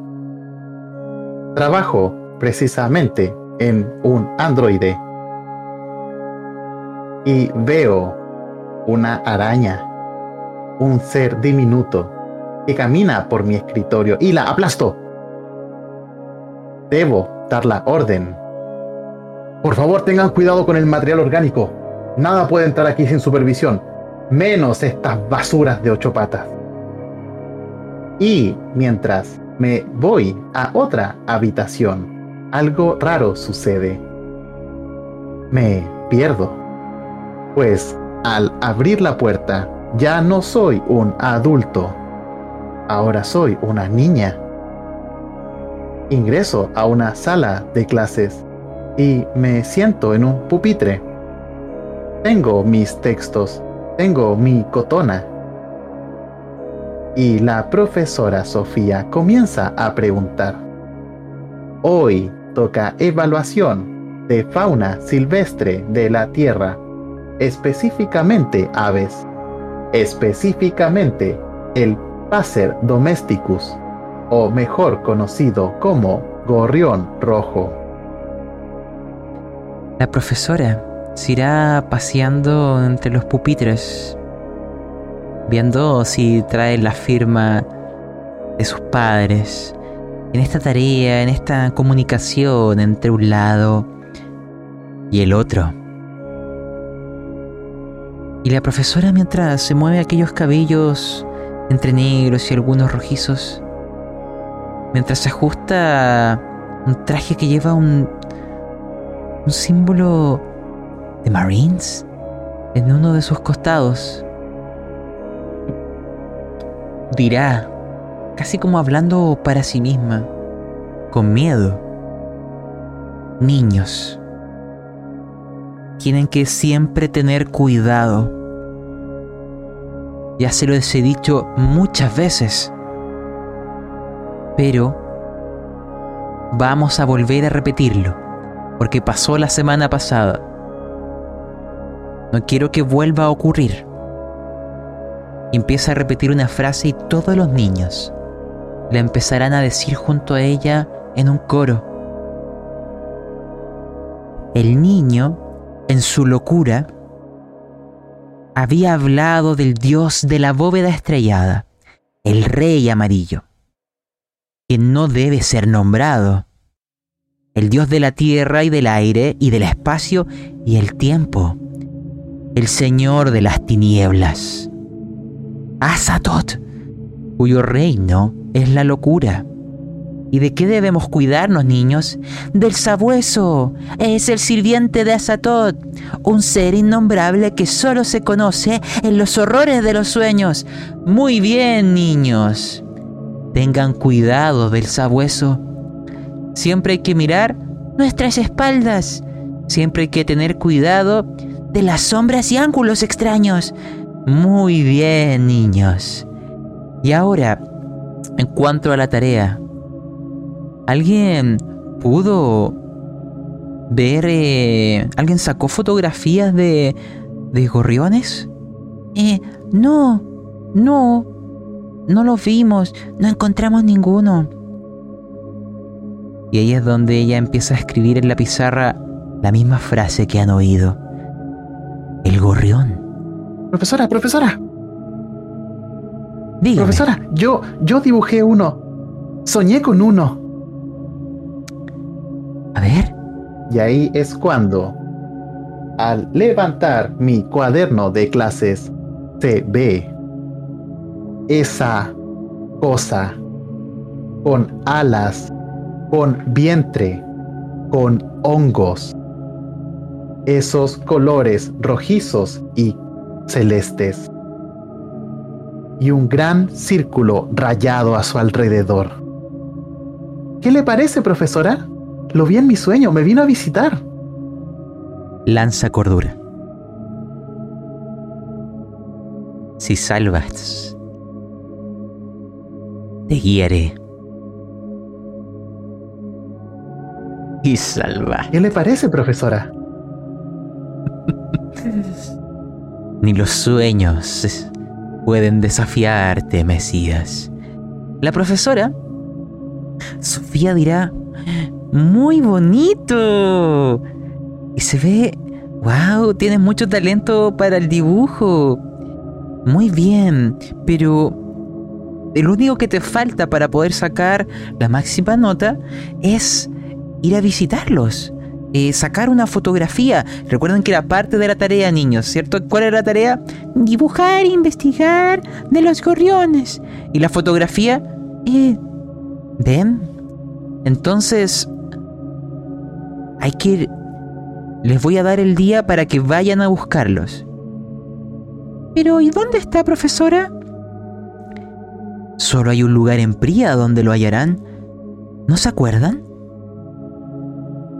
trabajo precisamente en un androide y veo una araña, un ser diminuto que camina por mi escritorio y la aplasto. Debo dar la orden. Por favor, tengan cuidado con el material orgánico. Nada puede entrar aquí sin supervisión, menos estas basuras de ocho patas. Y mientras me voy a otra habitación, algo raro sucede. Me pierdo. Pues al abrir la puerta, ya no soy un adulto. Ahora soy una niña. Ingreso a una sala de clases y me siento en un pupitre. Tengo mis textos, tengo mi cotona. Y la profesora Sofía comienza a preguntar. Hoy toca evaluación de fauna silvestre de la Tierra, específicamente aves, específicamente el Passer domesticus, o mejor conocido como gorrión rojo. La profesora se irá paseando entre los pupitres, viendo si trae la firma de sus padres en esta tarea, en esta comunicación entre un lado y el otro. Y la profesora mientras se mueve aquellos cabellos entre negros y algunos rojizos, mientras se ajusta un traje que lleva un, un símbolo de Marines en uno de sus costados. Dirá, casi como hablando para sí misma, con miedo. Niños. Tienen que siempre tener cuidado. Ya se lo he dicho muchas veces. Pero vamos a volver a repetirlo, porque pasó la semana pasada. No quiero que vuelva a ocurrir. Empieza a repetir una frase y todos los niños la empezarán a decir junto a ella en un coro. El niño, en su locura, había hablado del dios de la bóveda estrellada, el rey amarillo, que no debe ser nombrado, el dios de la tierra y del aire y del espacio y el tiempo, el señor de las tinieblas, Azatoth, cuyo reino es la locura. ¿Y de qué debemos cuidarnos, niños? Del sabueso. Es el sirviente de Azatoth, un ser innombrable que solo se conoce en los horrores de los sueños. Muy bien, niños. Tengan cuidado del sabueso. Siempre hay que mirar nuestras espaldas. Siempre hay que tener cuidado de las sombras y ángulos extraños. Muy bien, niños. Y ahora, en cuanto a la tarea, ¿alguien pudo ver... eh, ¿Alguien sacó fotografías de... de gorriones? Eh, no, no, no los vimos, no encontramos ninguno. Y ahí es donde ella empieza a escribir en la pizarra la misma frase que han oído. El gorrión. Profesora, profesora, Dígame. profesora, yo, yo dibujé uno. Soñé con uno. A ver. Y ahí es cuando, al levantar mi cuaderno de clases, se ve esa cosa con alas, con vientre, con hongos, esos colores rojizos y celestes, y un gran círculo rayado a su alrededor. ¿Qué le parece, profesora? Lo vi en mi sueño, me vino a visitar. Lanza cordura. Si salvas, te guiaré. Y salva. ¿Qué le parece, profesora? Ni los sueños pueden desafiarte, Mesías. La profesora, Sofía dirá, muy bonito. Y se ve, wow, tienes mucho talento para el dibujo. Muy bien, pero el único que te falta para poder sacar la máxima nota es ir a visitarlos. eh, sacar una fotografía. Recuerden que era parte de la tarea, niños, ¿cierto? ¿Cuál era la tarea? Dibujar investigar de los gorriones. Y la fotografía, eh, ¿ven? Entonces, hay que ir... Les voy a dar el día para que vayan a buscarlos. Pero, ¿y dónde está, profesora? Solo hay un lugar en Pría donde lo hallarán. ¿No se acuerdan?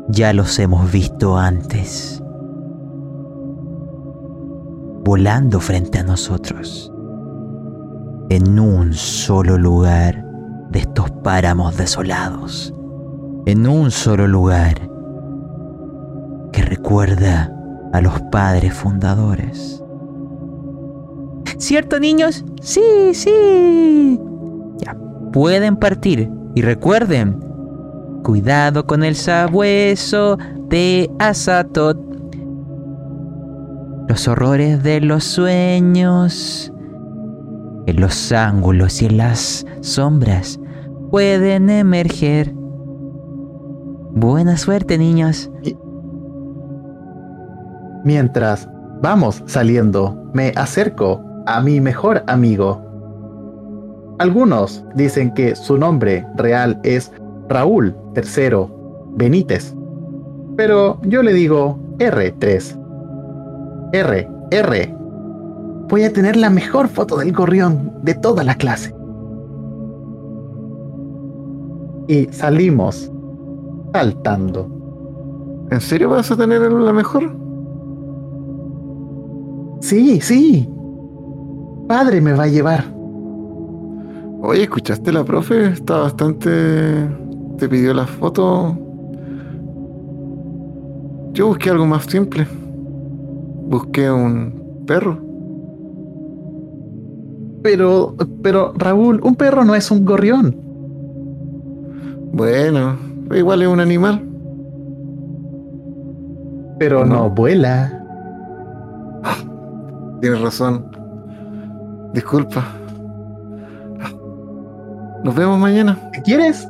Ya los hemos visto antes. Volando frente a nosotros. En un solo lugar de estos páramos desolados. En un solo lugar que recuerda a los padres fundadores. ¿Cierto, niños? Sí, sí. Ya, pueden partir. Y recuerden, cuidado con el sabueso de Azatot. Los horrores de los sueños, en los ángulos y en las sombras, pueden emerger. Buena suerte, niños. Mientras vamos saliendo, me acerco a mi mejor amigo. Algunos dicen que su nombre real es Raúl III Benítez, pero yo le digo R3. R, R. Voy a tener la mejor foto del gorrión de toda la clase. Y salimos saltando. ¿En serio vas a tener la mejor? Sí, sí. Padre me va a llevar. Oye, ¿escuchaste la profe? Está bastante... Te pidió la foto. Yo busqué algo más simple. Busqué un perro. Pero, pero Raúl, un perro no es un gorrión. Bueno, igual es un animal. Pero ¿O no? no vuela. *laughs* Tienes razón. Disculpa. Nos vemos mañana. Si quieres,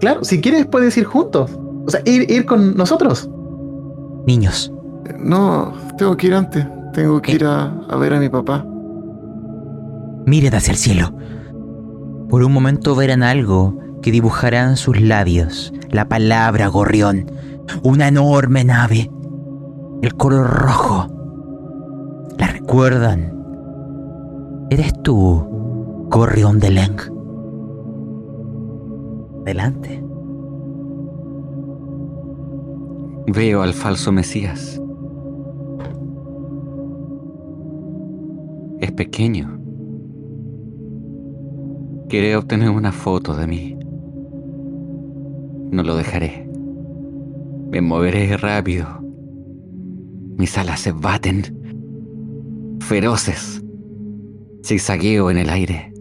claro, si quieres puedes ir juntos. O sea, ir, ir con nosotros. Niños, No, tengo que ir antes. Tengo que ir a, a ver a mi papá. miren hacia el cielo. Por un momento verán algo que dibujará en sus labios la palabra gorrión. Una enorme nave. El color rojo. ¿La recuerdan? ¿Eres tú, gorrión de Leng? Adelante. Veo al falso Mesías. Es pequeño. Quiere obtener una foto de mí. No lo dejaré. Me moveré rápido. Mis alas se baten. Feroces. Zigzagueo en el aire.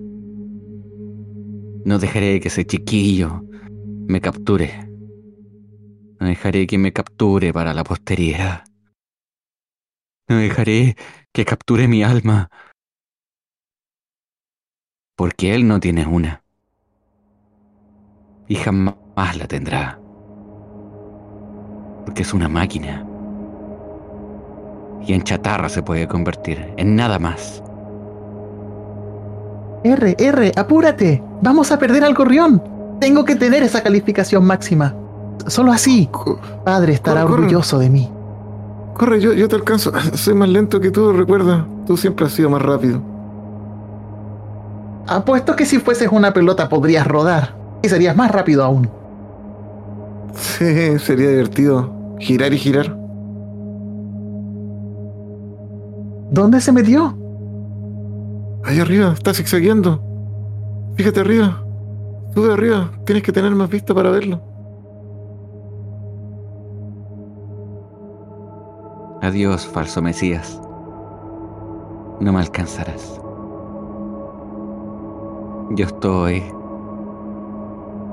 No dejaré que ese chiquillo me capture. No dejaré que me capture para la posteridad. No dejaré que capture mi alma. Porque él no tiene una. Y jamás la tendrá. Porque es una máquina. Y en chatarra se puede convertir, en nada más. R, R, apúrate. Vamos a perder al gorrión. Tengo que tener esa calificación máxima. Solo así, padre estará Corre, corre. orgulloso de mí. Corre, yo, yo te alcanzo. *laughs* Soy más lento que tú, recuerda. Tú siempre has sido más rápido. Apuesto que si fueses una pelota podrías rodar. Y serías más rápido aún. *laughs* Sí, sería divertido. Girar y girar. ¿Dónde se metió? Ahí arriba, está zigzagueando. Fíjate arriba. Sube arriba. Tienes que tener más vista para verlo. Adiós, falso Mesías. No me alcanzarás. Yo estoy,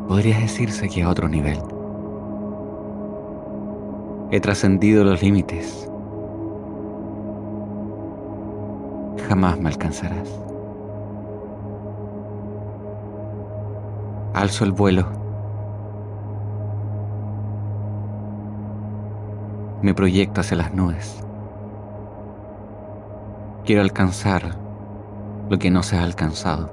podría decirse que a otro nivel. He trascendido los límites. Jamás me alcanzarás. Alzo el vuelo. Me proyecto hacia las nubes. Quiero alcanzar lo que no se ha alcanzado.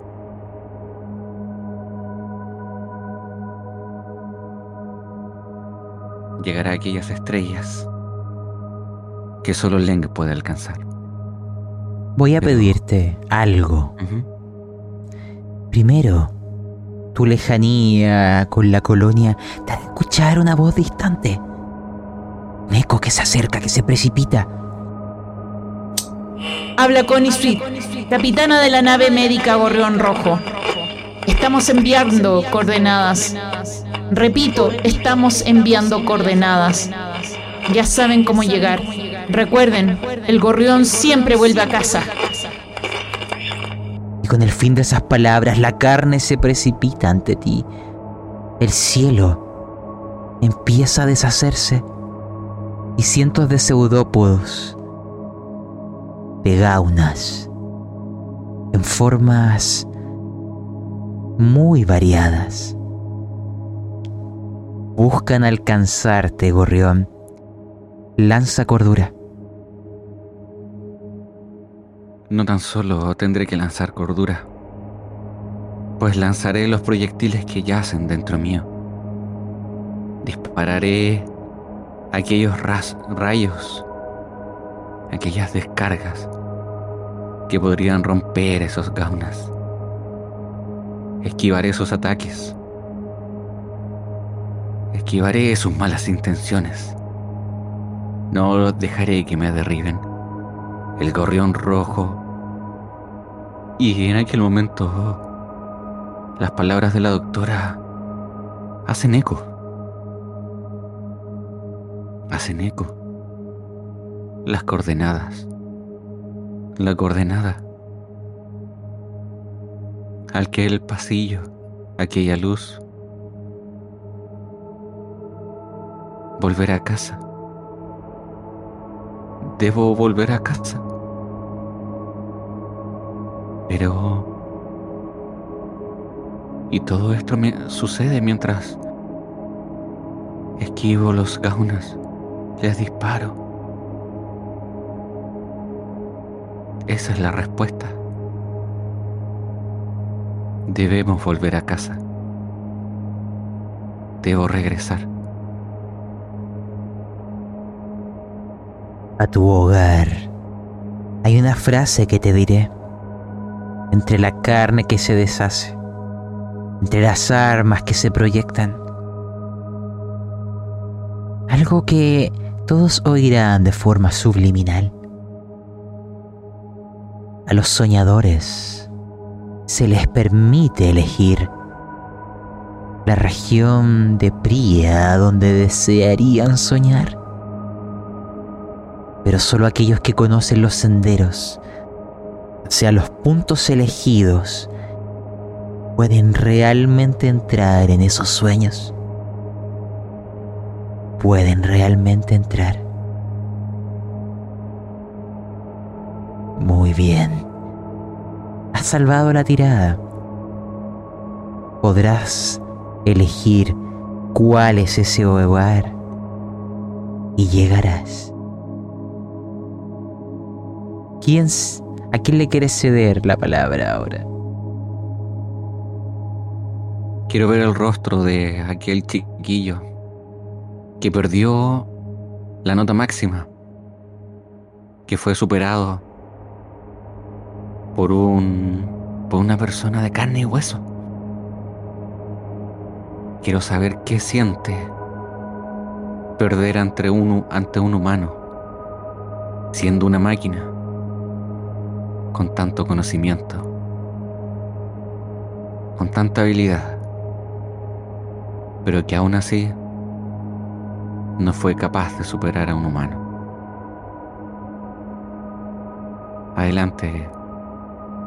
Llegar a aquellas estrellas que solo Leng puede alcanzar. Voy a Pero- pedirte algo. Primero, tu lejanía con la colonia te hará escuchar una voz distante. Un eco que se acerca, que se precipita. Habla Connie Sweet, capitana de la nave médica Gorrión Rojo. Estamos enviando coordenadas. Repito, estamos enviando coordenadas. Ya saben cómo llegar. Recuerden, el gorrión siempre vuelve a casa. Y con el fin de esas palabras, la carne se precipita ante ti. El cielo empieza a deshacerse. Y cientos de pseudópodos, de gaunas, en formas muy variadas, buscan alcanzarte, gorrión. Lanza cordura. No tan solo tendré que lanzar cordura, pues lanzaré los proyectiles que yacen dentro mío. Dispararé aquellos rayos, aquellas descargas que podrían romper esos gaunas. Esquivaré sus ataques. Esquivaré sus malas intenciones. No dejaré que me derriben. El gorrión rojo. Y en aquel momento las palabras de la doctora hacen eco. Hacen eco. Las coordenadas. La coordenada. Aquel pasillo. Aquella luz. Volver a casa. Debo volver a casa. Pero... Y todo esto me sucede mientras esquivo los gaunas, les disparo. Esa es la respuesta. Debemos volver a casa. Debo regresar. a tu hogar. Hay una frase que te diré. Entre la carne que se deshace, entre las armas que se proyectan. Algo que todos oirán de forma subliminal. A los soñadores se les permite elegir la región de Pría donde desearían soñar pero solo aquellos que conocen los senderos, sea los puntos elegidos, pueden realmente entrar en esos sueños. Pueden realmente entrar. Muy bien. Has salvado la tirada. Podrás elegir cuál es ese hogar y llegarás. ¿Quién, ¿A quién le quieres ceder la palabra ahora? Quiero ver el rostro de aquel chiquillo que perdió la nota máxima, que fue superado por un por una persona de carne y hueso. Quiero saber qué siente perder ante ante un humano, siendo una máquina con tanto conocimiento, con tanta habilidad, pero que aún así no fue capaz de superar a un humano. Adelante,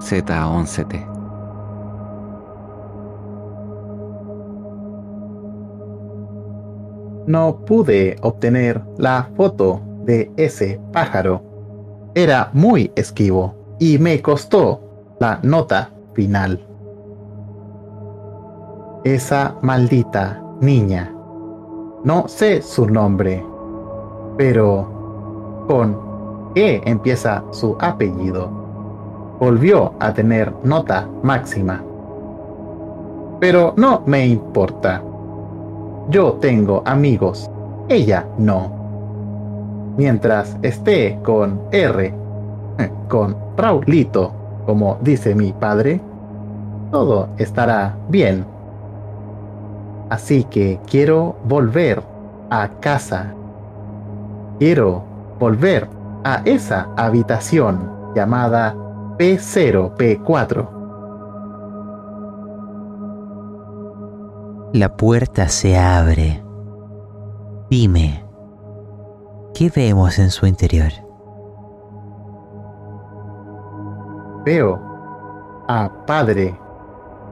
Z11T. No pude obtener la foto de ese pájaro. Era muy esquivo y me costó la nota final. Esa maldita niña. No sé su nombre, pero con ¿qué empieza su apellido? Volvió a tener nota máxima. Pero no me importa. Yo tengo amigos, ella no. Mientras esté con R, con Raulito, como dice mi padre, todo estará bien. Así que quiero volver a casa. Quiero volver a esa habitación llamada P0P4. La puerta se abre. Dime, ¿qué vemos en su interior? Veo a padre,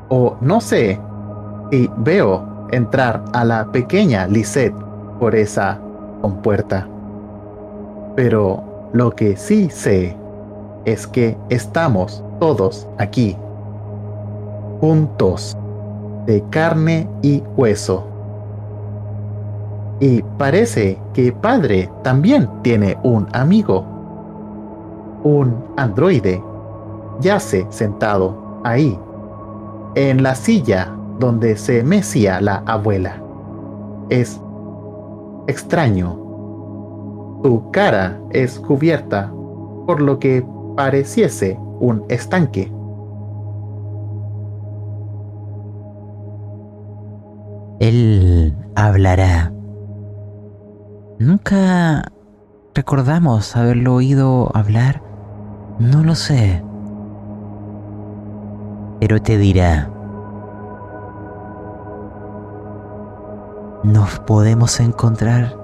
o no sé si veo entrar a la pequeña Lisette por esa compuerta. Pero lo que sí sé es que estamos todos aquí, juntos, de carne y hueso. Y parece que padre también tiene un amigo, un androide, yace sentado ahí, en la silla donde se mecía la abuela. Es extraño. Su cara es cubierta por lo que pareciese un estanque. Él hablará. Nunca recordamos haberlo oído hablar. No lo sé. Pero te dirá. Nos podemos encontrar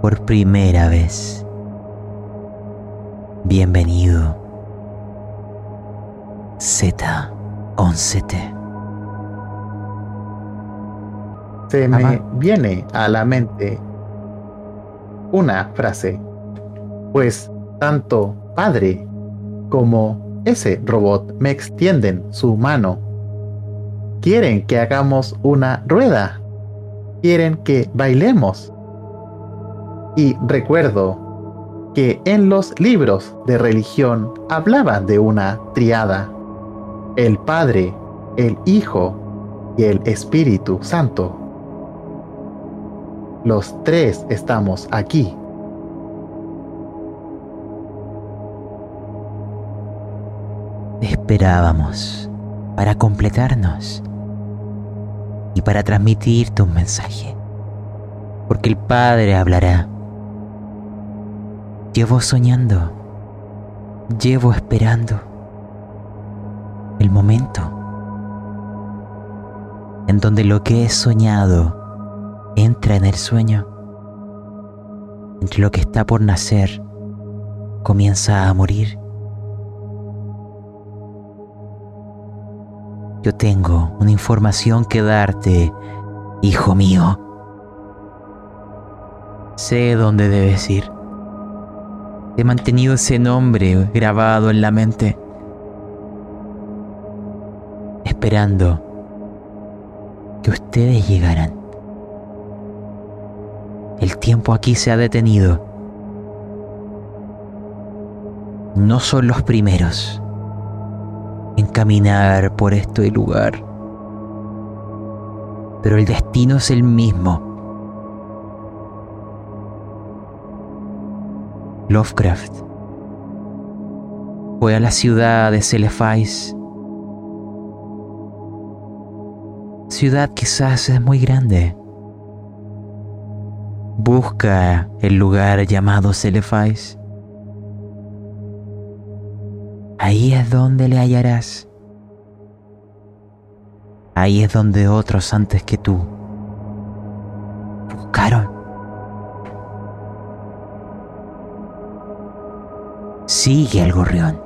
por primera vez. Bienvenido. Z11T. Se me viene a la mente una frase, pues tanto padre como ese robot me extienden su mano. Quieren que hagamos una rueda. Quieren que bailemos. Y recuerdo que en los libros de religión hablaban de una triada. El Padre, el Hijo y el Espíritu Santo. Los tres estamos aquí. Esperábamos para completarnos y para transmitirte un mensaje. Porque el Padre hablará. Llevo soñando, llevo esperando el momento en donde lo que he soñado entra en el sueño, entre lo que está por nacer comienza a morir. Yo tengo una información que darte, hijo mío. Sé dónde debes ir. He mantenido ese nombre grabado en la mente, esperando que ustedes llegaran. El tiempo aquí se ha detenido. No son los primeros en caminar por este lugar. Pero el destino es el mismo. Lovecraft fue a la ciudad de Celefais. Ciudad quizás es muy grande. Busca el lugar llamado Celefais. Ahí es donde le hallarás. Ahí es donde otros antes que tú buscaron. Sigue al gorrión.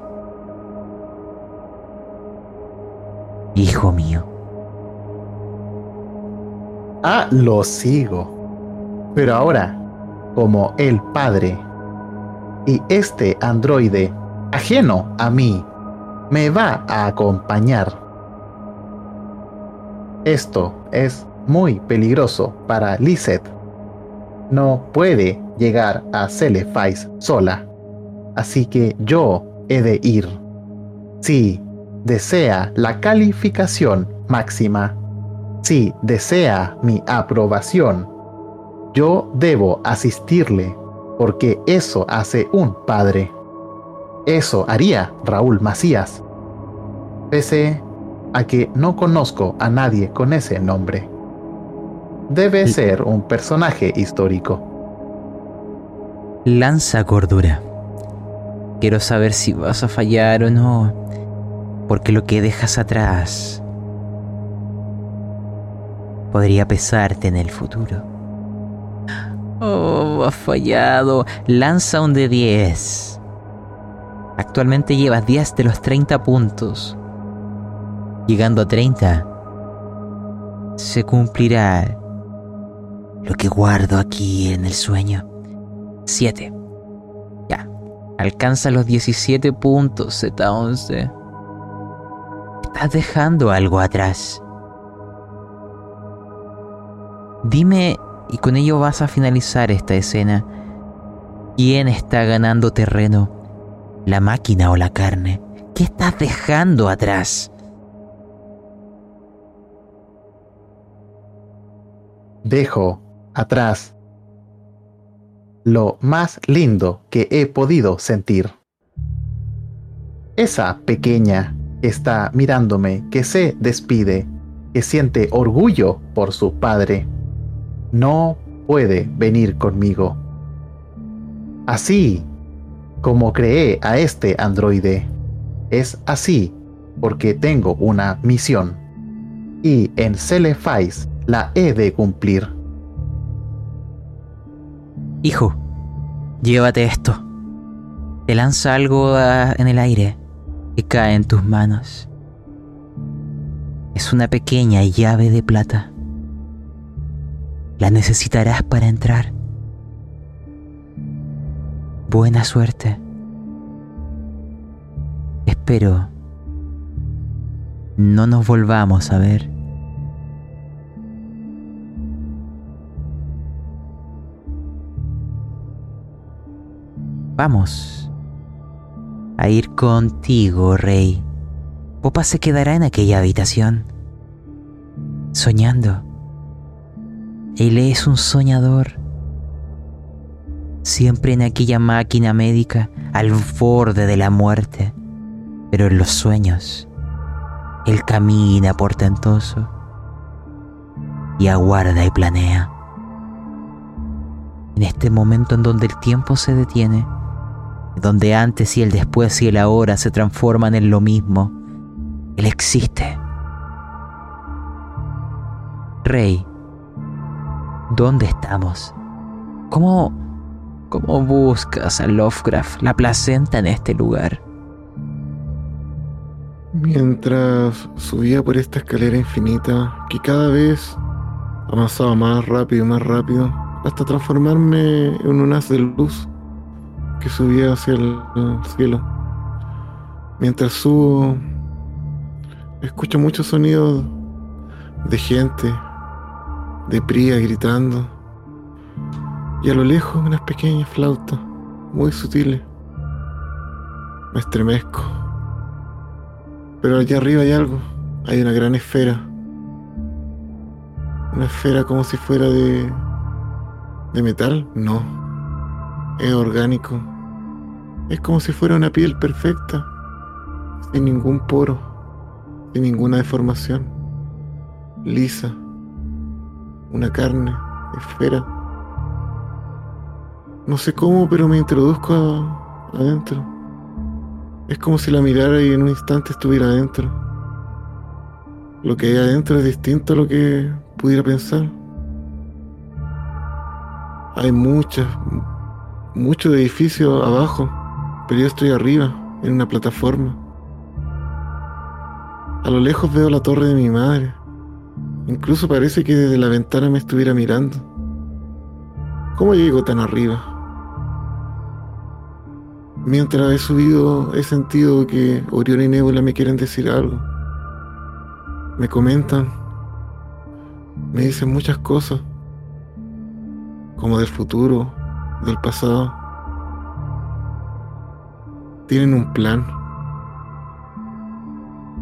Hijo mío. Ah, lo sigo. Pero ahora, como el padre, y este androide, ajeno a mí, me va a acompañar. Esto es muy peligroso para Lisette. No puede llegar a Celefais sola. Así que yo he de ir. Si desea la calificación máxima, si desea mi aprobación, yo debo asistirle porque eso hace un padre. Eso haría Raúl Macías. Pese a que no conozco a nadie con ese nombre. Debe ser un personaje histórico. Lanza cordura. Quiero saber si vas a fallar o no, porque lo que dejas atrás podría pesarte en el futuro. Oh, has fallado. Lanza un de 10. Actualmente llevas 10 de los 30 puntos. Llegando a 30, se cumplirá lo que guardo aquí en el sueño. 7. Ya. Alcanza los 17 puntos, Z11. Estás dejando algo atrás. Dime, y con ello vas a finalizar esta escena, ¿quién está ganando terreno? ¿La máquina o la carne? ¿Qué estás dejando atrás? Dejo atrás lo más lindo que he podido sentir. Esa pequeña que está mirándome, que se despide, que siente orgullo por su padre, no puede venir conmigo. Así como creé a este androide, es así porque tengo una misión. Y en Celefais la he de cumplir. Hijo, llévate esto. Te lanza algo ah, en el aire y cae en tus manos. Es una pequeña llave de plata. La necesitarás para entrar. Buena suerte. Espero no nos volvamos a ver. Vamos a ir contigo, rey. Popa se quedará en aquella habitación, soñando. Él es un soñador. Siempre en aquella máquina médica al borde de la muerte. Pero en los sueños, Él camina portentoso y aguarda y planea. En este momento en donde el tiempo se detiene, donde antes y el después y el ahora se transforman en lo mismo. Él existe. Rey, ¿dónde estamos? ¿Cómo, cómo buscas a Lovecraft la placenta en este lugar? Mientras subía por esta escalera infinita, que cada vez avanzaba más rápido y más rápido, hasta transformarme en un haz de luz que subía hacia el, cielo. Mientras subo, escucho muchos sonidos de gente, de pría gritando. Y a lo lejos unas pequeñas flautas, muy sutiles. Me estremezco. Pero allá arriba hay algo. Hay una gran esfera. Una esfera como si fuera de. de metal. No. Es orgánico. Es como si fuera una piel perfecta, sin ningún poro, sin ninguna deformación, lisa, una carne, esfera. No sé cómo, pero me introduzco adentro. Es como si la mirara y en un instante estuviera adentro. Lo que hay adentro es distinto a lo que pudiera pensar. Hay muchas, muchos edificios abajo pero yo estoy arriba, en una plataforma. A lo lejos veo la torre de mi madre, Incluso parece que desde la ventana me estuviera mirando. ¿Cómo llego tan arriba? Mientras he subido, he sentido que Orión y Nebula me quieren decir algo. Me comentan, me dicen muchas cosas, como del futuro, del pasado. Tienen un plan.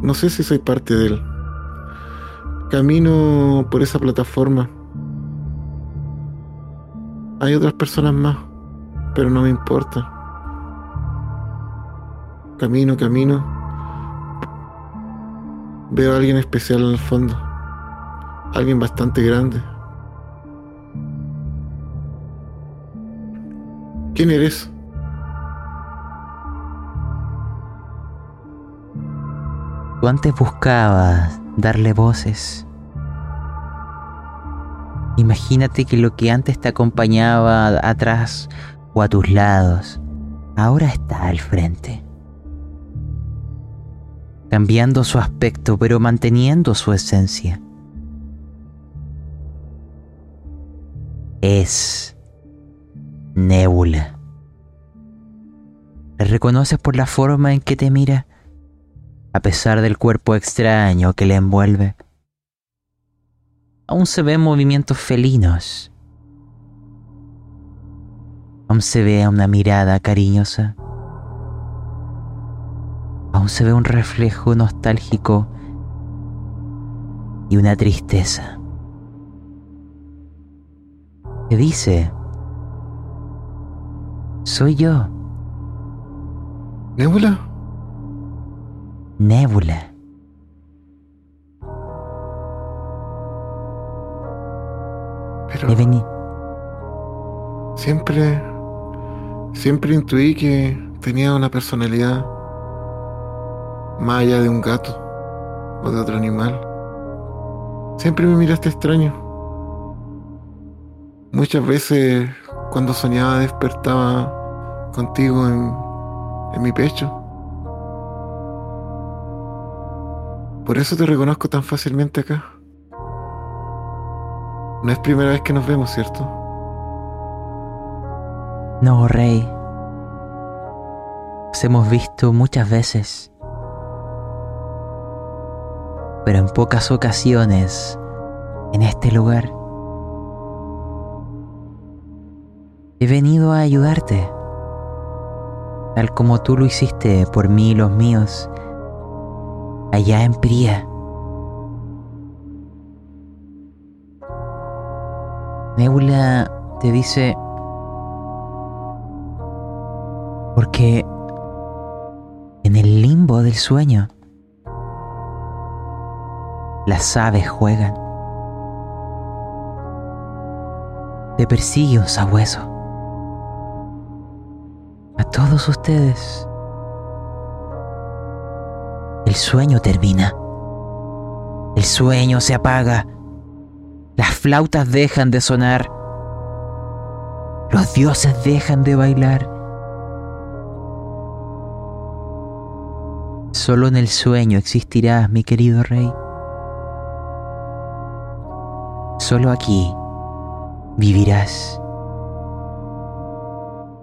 No sé si soy parte de él. Camino por esa plataforma. Hay otras personas más, pero no me importa. Camino, camino. Veo a alguien especial en el fondo. Alguien bastante grande. ¿Quién eres? Tú antes buscabas darle voces. Imagínate que lo que antes te acompañaba atrás o a tus lados, ahora está al frente. Cambiando su aspecto pero manteniendo su esencia. Es Nebula. ¿Le reconoces por la forma en que te mira? a pesar del cuerpo extraño que le envuelve. Aún se ven movimientos felinos. Aún se ve una mirada cariñosa. Aún se ve un reflejo nostálgico y una tristeza. ¿Qué dice? Soy yo. ¿Nebula? Nébula. Pero He veni- siempre, siempre intuí que tenía una personalidad más allá de un gato o de otro animal. Siempre me miraste extraño. Muchas veces cuando soñaba despertaba contigo en, en mi pecho. Por eso te reconozco tan fácilmente acá. No es primera vez que nos vemos, ¿cierto? No, Rey. Nos hemos visto muchas veces. Pero en pocas ocasiones en este lugar. He venido a ayudarte. Tal como tú lo hiciste por mí y los míos. Allá en Pría. Nebula te dice Porque en el limbo del sueño, las aves juegan. Te persigue un sabueso. A todos ustedes. El sueño termina. El sueño se apaga. Las flautas dejan de sonar. Los dioses dejan de bailar. Solo en el sueño existirás, mi querido rey. Solo aquí vivirás.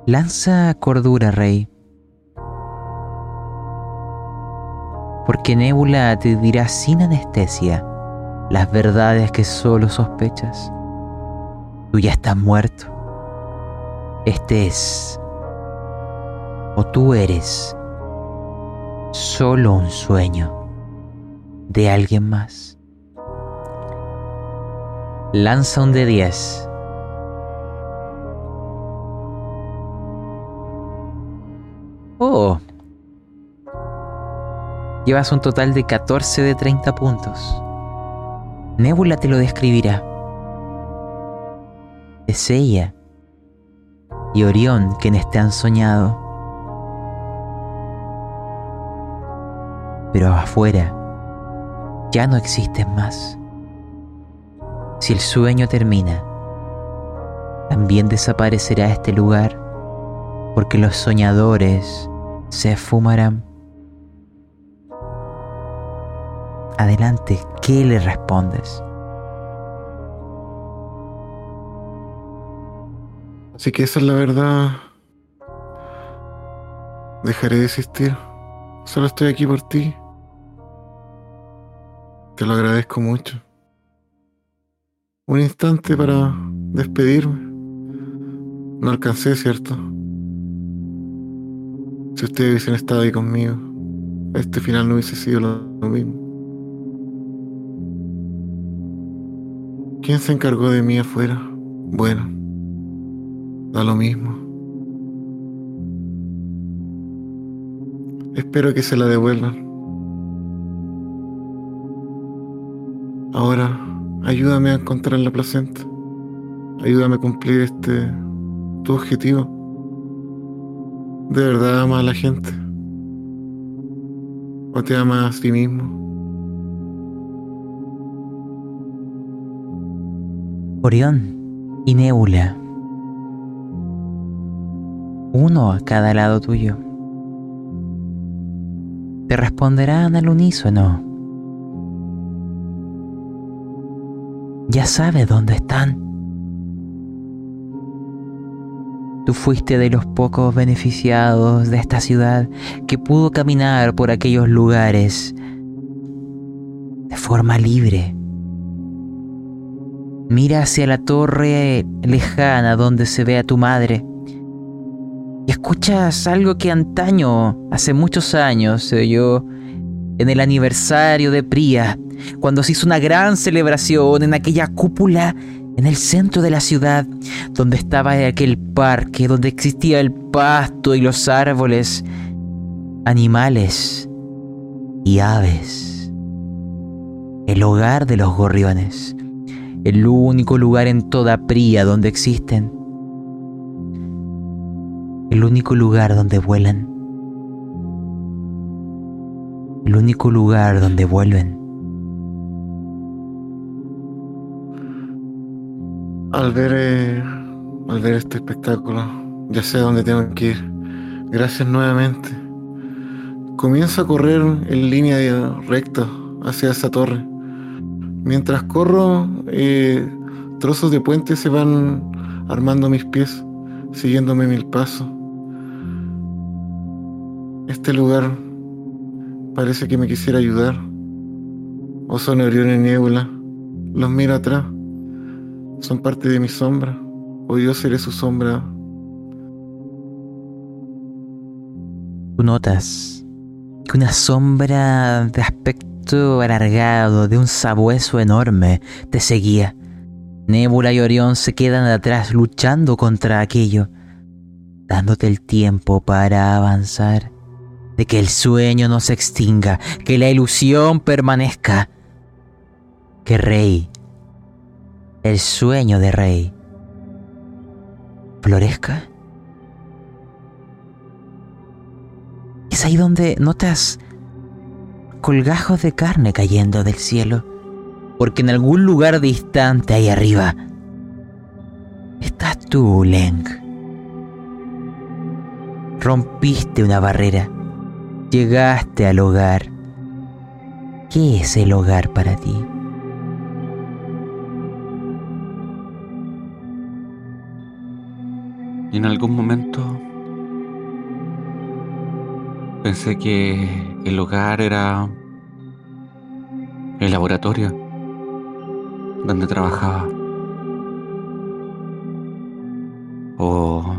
Lanza cordura, rey. Porque Nébula te dirá sin anestesia las verdades que solo sospechas. Tú ya estás muerto. Este es, o tú eres, solo un sueño de alguien más. Lanza un de 10. Oh. Llevas un total de 14 de 30 puntos. Nebula te lo describirá. Es ella y Orión quienes te han soñado. Pero afuera ya no existen más. Si el sueño termina, también desaparecerá este lugar, porque los soñadores se esfumarán. Adelante, ¿qué le respondes? Así que esa es la verdad. Dejaré de existir. Solo estoy aquí por ti. Te lo agradezco mucho. Un instante para despedirme. No alcancé, ¿cierto? Si ustedes hubiesen estado ahí conmigo, este final no hubiese sido lo, mismo. ¿Quién se encargó de mí afuera? Bueno, da lo mismo. Espero que se la devuelvan. Ahora, ayúdame a encontrar la placenta. Ayúdame a cumplir este tu objetivo. ¿De verdad ama a la gente? ¿O te ama a ti mismo? Orión y Nebula. Uno a cada lado tuyo. Te responderán al unísono. Ya sabes dónde están. Tú fuiste de los pocos beneficiados de esta ciudad que pudo caminar por aquellos lugares de forma libre. Mira hacia la torre lejana donde se ve a tu madre y escuchas algo que antaño, hace muchos años, se oyó en el aniversario de Pría, cuando se hizo una gran celebración en aquella cúpula en el centro de la ciudad, donde estaba aquel parque, donde existía el pasto y los árboles, animales y aves. El hogar de los gorriones, el único lugar en toda Pría donde existen. El único lugar donde vuelan. El único lugar donde vuelven. Al ver, eh, al ver este espectáculo, ya sé dónde tengo que ir. Gracias nuevamente. Comienzo a correr en línea recta hacia esa torre. Mientras corro, eh, trozos de puente se van armando mis pies, siguiéndome mil pasos. Este lugar parece que me quisiera ayudar. O son Orión y Nebula. Los miro atrás. Son parte de mi sombra. O yo seré su sombra. Tú notas que una sombra de aspecto alargado, de un sabueso enorme, te seguía. Nébula y Orión se quedan atrás luchando contra aquello, dándote el tiempo para avanzar, de que el sueño no se extinga, que la ilusión permanezca, que Rey, el sueño de Rey, florezca. Es ahí donde notas colgajos de carne cayendo del cielo, porque en algún lugar distante ahí arriba estás tú, Leng. Rompiste una barrera, llegaste al hogar. ¿Qué es el hogar para ti? En algún momento pensé que el hogar era el laboratorio donde trabajaba. O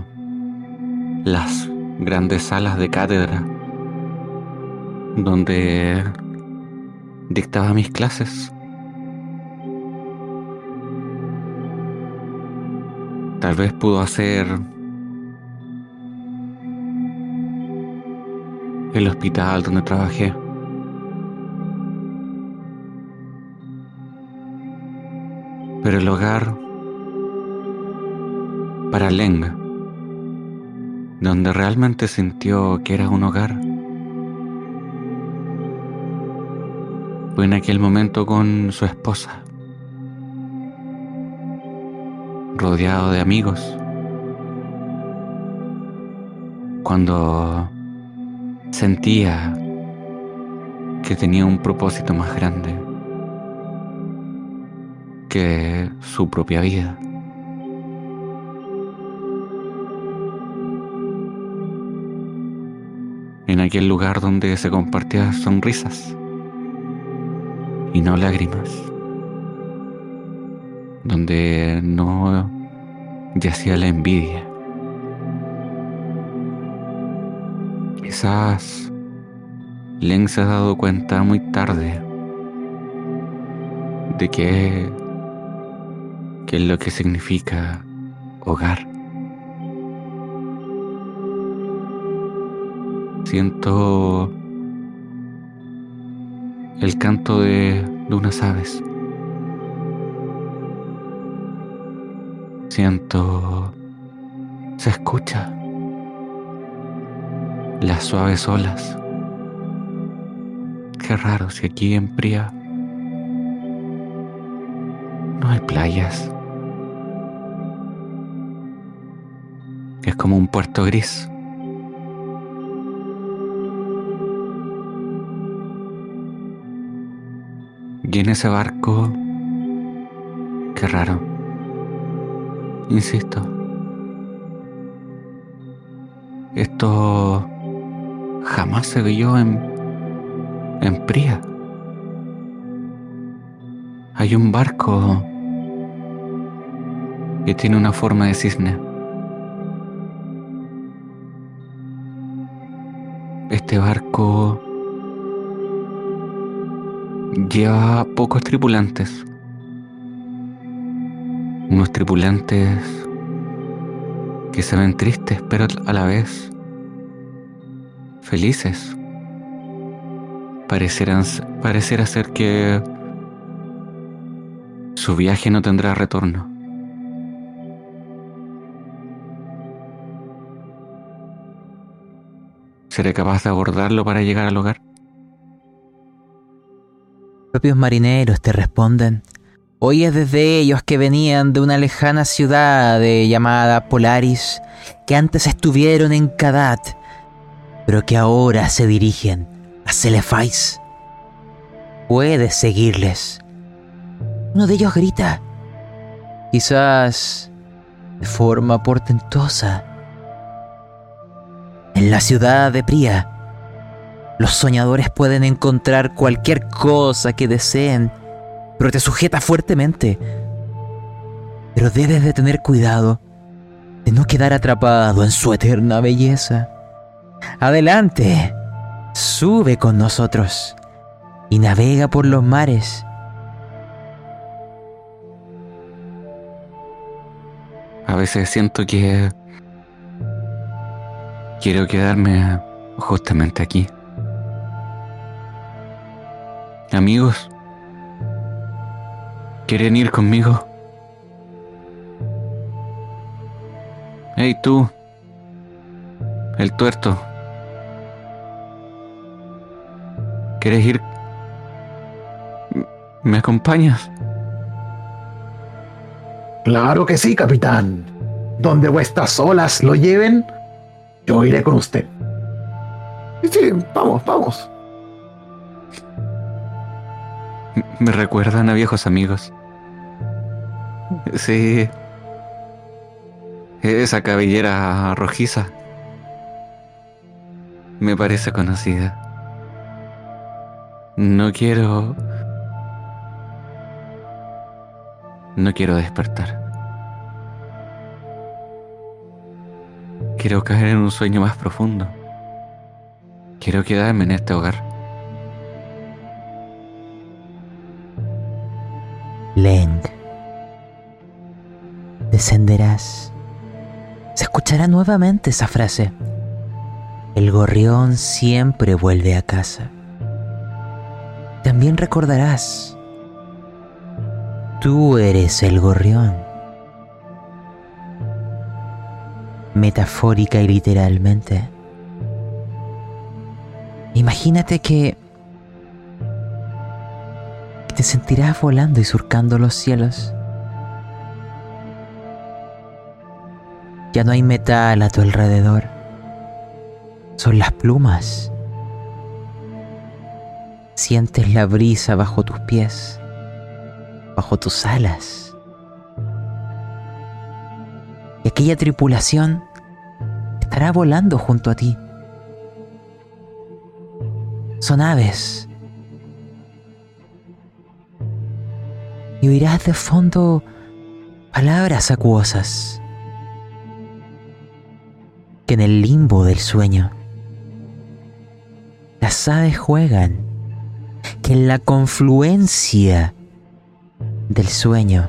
las grandes salas de cátedra donde dictaba mis clases. Tal vez pudo hacer el hospital donde trabajé. Pero el hogar para Lenga, donde realmente sintió que era un hogar, en aquel momento con su esposa, rodeado de amigos, cuando sentía que tenía un propósito más grande que su propia vida. En aquel lugar donde se compartían sonrisas y no lágrimas, donde no yacía la envidia. Quizás Len se ha dado cuenta muy tarde de que, que es lo que significa hogar. Siento el canto de, de unas aves. Siento, se escucha las suaves olas. Qué raro si aquí en Pría no hay playas. Es como un puerto gris. Y en ese barco, qué raro. Insisto. Esto jamás se vio en, en Pría. Hay un barco que tiene una forma de cisne. Este barco lleva pocos tripulantes. Unos tripulantes que se ven tristes, pero a la vez felices. Parecerán, parecerá ser que su viaje no tendrá retorno. ¿Seré capaz de abordarlo para llegar al hogar? Propios marineros te responden. Oyes desde ellos que venían de una lejana ciudad llamada Polaris, que antes estuvieron en Kadat, pero que ahora se dirigen a Celefais. Puedes seguirles. Uno de ellos grita, quizás de forma portentosa. En la ciudad de Pría, los soñadores pueden encontrar cualquier cosa que deseen, pero te sujeta fuertemente. Pero debes de tener cuidado de no quedar atrapado en su eterna belleza. Adelante, sube con nosotros y navega por los mares. A veces siento que quiero quedarme justamente aquí. Amigos, ¿quieren ir conmigo? Hey tú, el tuerto. ¿Quieres ir? ¿Me acompañas? Claro que sí, capitán. Donde vuestras olas lo lleven, yo iré con usted. Sí, sí, vamos, vamos. Me recuerdan a viejos amigos. Sí. Esa cabellera rojiza. Me parece conocida. No quiero... No quiero despertar. Quiero caer en un sueño más profundo. Quiero quedarme en este hogar. Leng. Descenderás. Se escuchará nuevamente esa frase. El gorrión siempre vuelve a casa. También recordarás. Tú eres el gorrión. Metafórica y literalmente. Imagínate que te sentirás volando y surcando los cielos. Ya no hay metal a tu alrededor. Son las plumas. Sientes la brisa bajo tus pies, bajo tus alas. Y aquella tripulación estará volando junto a ti. son aves. Y oirás de fondo palabras acuosas que en el limbo del sueño las aves juegan, que en la confluencia del sueño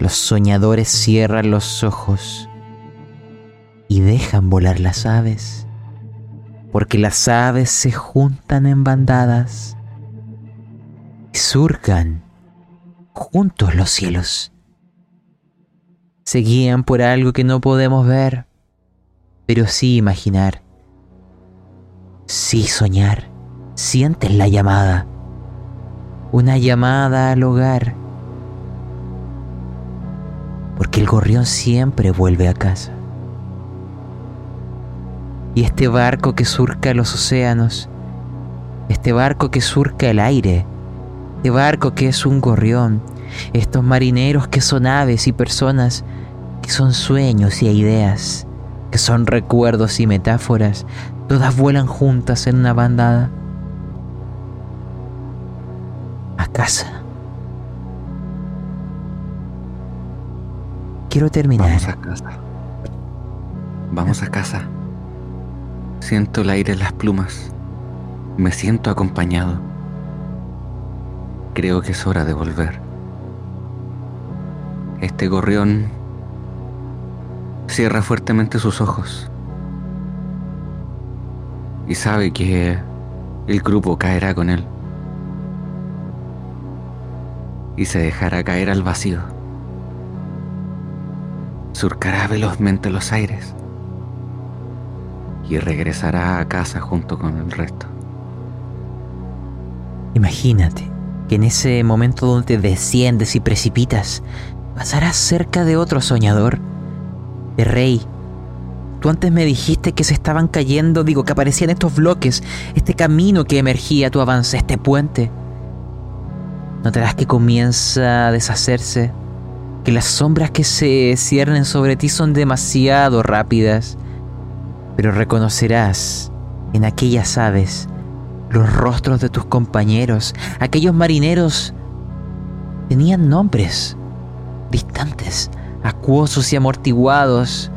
los soñadores cierran los ojos y dejan volar las aves, porque las aves se juntan en bandadas surcan juntos los cielos. Se guían por algo que no podemos ver, pero sí imaginar, sí soñar, sienten la llamada, una llamada al hogar, porque el gorrión siempre vuelve a casa. Y este barco que surca los océanos, este barco que surca el aire, este barco que es un gorrión, estos marineros que son aves y personas, que son sueños y ideas, que son recuerdos y metáforas, todas vuelan juntas en una bandada. A casa. Quiero terminar. Vamos a casa. Vamos a casa. Siento el aire en las plumas. Me siento acompañado. Creo que es hora de volver. Este gorrión cierra fuertemente sus ojos y sabe que el grupo caerá con él y se dejará caer al vacío. Surcará velozmente los aires y regresará a casa junto con el resto. Imagínate que en ese momento donde desciendes y precipitas, pasarás cerca de otro soñador, de rey. Tú antes me dijiste que se estaban cayendo, digo, que aparecían estos bloques, este camino que emergía a tu avance, este puente. Notarás que comienza a deshacerse, que las sombras que se ciernen sobre ti son demasiado rápidas, pero reconocerás en aquellas aves los rostros de tus compañeros, aquellos marineros tenían nombres distantes, acuosos y amortiguados.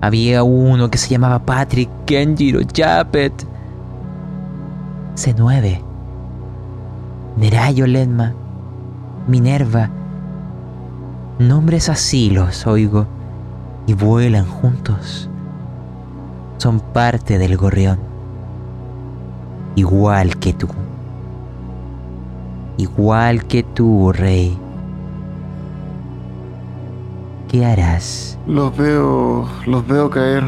Había uno que se llamaba Patrick, Kenjiro, Japet, C9, Nerayo Lenma, Minerva. Nombres así los oigo y vuelan juntos. Son parte del gorrión, igual que tú. Igual que tú, rey. ¿Qué harás? Los veo, los veo caer.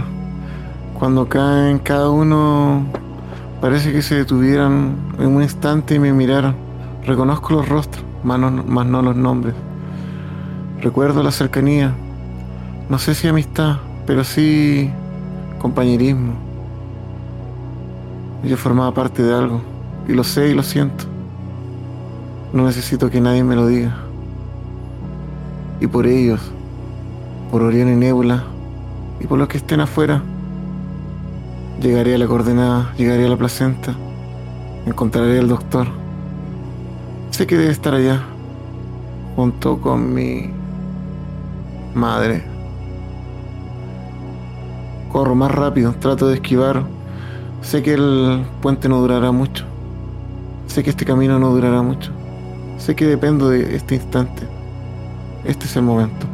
Cuando caen cada uno, parece que se detuvieran en un instante y me miraron. Reconozco los rostros, más más no los nombres. Recuerdo la cercanía. No sé si amistad, pero sí compañerismo. Yo formaba parte de algo, y lo sé y lo siento. No necesito que nadie me lo diga. Y por ellos, por Orión y Nebula, y por los que estén afuera, llegaré a la coordenada, llegaré a la placenta, encontraré al doctor. Sé que debe estar allá, junto con mi madre. Corro más rápido, trato de esquivar. Sé que el puente no durará mucho. Sé que este camino no durará mucho. Sé que dependo de este instante. Este es el momento.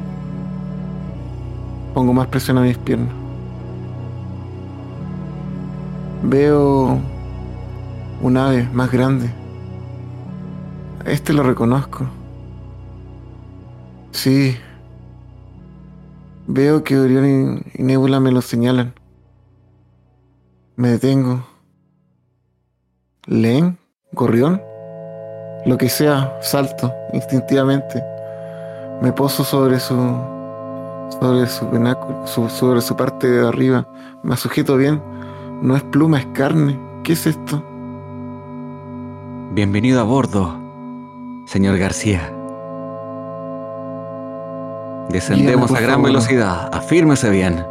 Pongo más presión a mis piernas. Veo un ave más grande. Este lo reconozco. Sí. Veo que Orión y, Nebula me lo señalan. Me detengo. ¿Leen? ¿Gorrión? Lo que sea, salto instintivamente. Me poso sobre su. sobre su penáculo, su- sobre su parte de arriba. Me sujeto bien. No es pluma, es carne. ¿Qué es esto? Bienvenido a bordo, señor García. Descendemos Guíame, a gran favor. velocidad. Afírmese bien.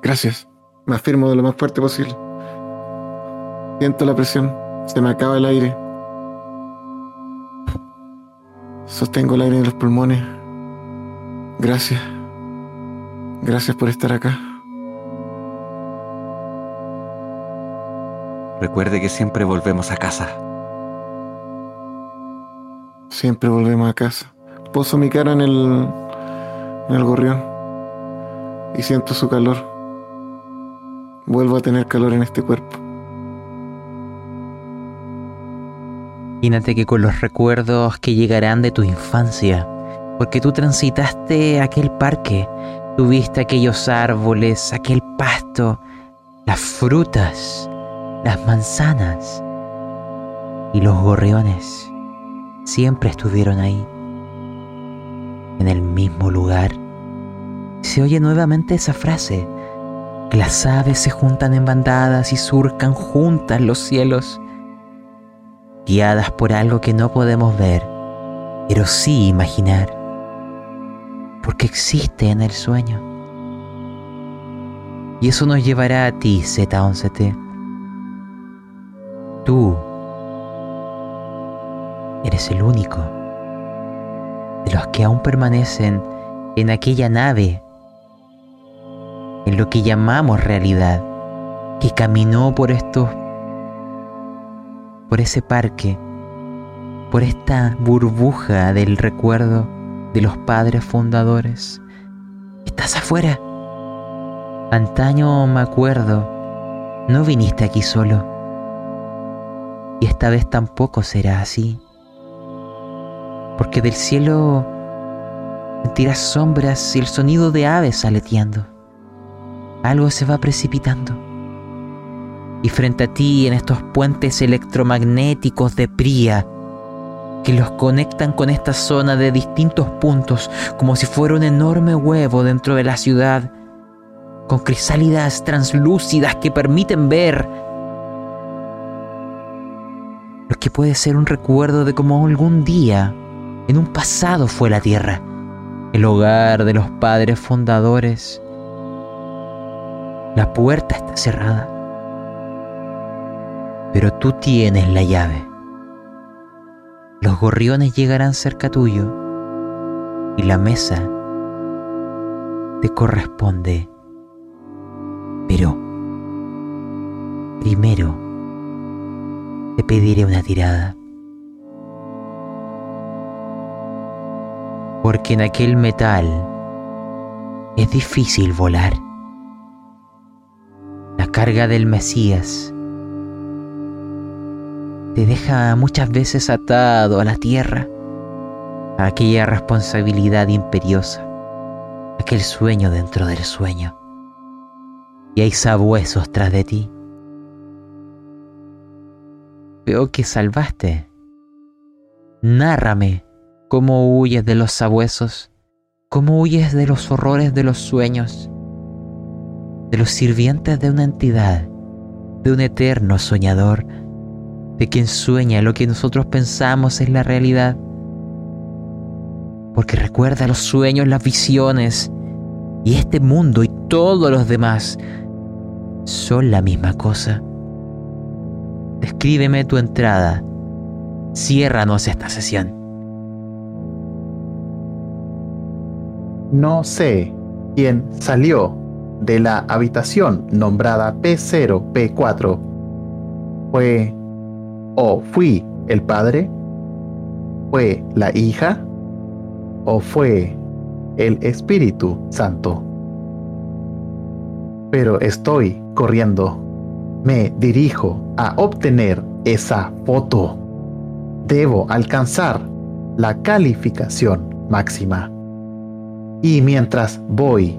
Gracias. Me afirmo de lo más fuerte posible. Siento la presión. Se me acaba el aire. Sostengo el aire en los pulmones. Gracias. Gracias por estar acá. Recuerde que siempre volvemos a casa. Siempre volvemos a casa. Poso mi cara en el, en el gorrión y siento su calor. Vuelvo a tener calor en este cuerpo. Imagínate que con los recuerdos que llegarán de tu infancia, porque tú transitaste aquel parque, tuviste aquellos árboles, aquel pasto, las frutas, las manzanas y los gorriones siempre estuvieron ahí, en el mismo lugar. Se oye nuevamente esa frase, las aves se juntan en bandadas y surcan juntas los cielos guiadas por algo que no podemos ver, pero sí imaginar, porque existe en el sueño. Y eso nos llevará a ti, Z11T. Tú eres el único de los que aún permanecen en aquella nave, en lo que llamamos realidad, que caminó por estos por ese parque, por esta burbuja del recuerdo de los padres fundadores. Estás afuera. Antaño me acuerdo, no viniste aquí solo. Y esta vez tampoco será así. Porque del cielo sentirás sombras y el sonido de aves aleteando. Algo se va precipitando y frente a ti en estos puentes electromagnéticos de Pría que los conectan con esta zona de distintos puntos como si fuera un enorme huevo dentro de la ciudad con crisálidas translúcidas que permiten ver lo que puede ser un recuerdo de cómo algún día en un pasado fue la Tierra, el hogar de los padres fundadores. La puerta está cerrada pero tú tienes la llave. Los gorriones llegarán cerca tuyo y la mesa te corresponde. Pero primero te pediré una tirada. Porque en aquel metal es difícil volar. La carga del Mesías te deja muchas veces atado a la tierra, a aquella responsabilidad imperiosa, aquel sueño dentro del sueño. Y hay sabuesos tras de ti. Veo que salvaste. Nárrame cómo huyes de los sabuesos, cómo huyes de los horrores de los sueños, de los sirvientes de una entidad, de un eterno soñador de quien sueña lo que nosotros pensamos es la realidad. Porque recuerda los sueños, las visiones, y este mundo y todos los demás son la misma cosa. Escríbeme tu entrada. Ciérranos esta sesión. No sé quién salió de la habitación nombrada P0, P4. Fue o fui el padre, fue la hija o fue el Espíritu Santo. Pero estoy corriendo. Me dirijo a obtener esa foto. Debo alcanzar la calificación máxima. Y mientras voy,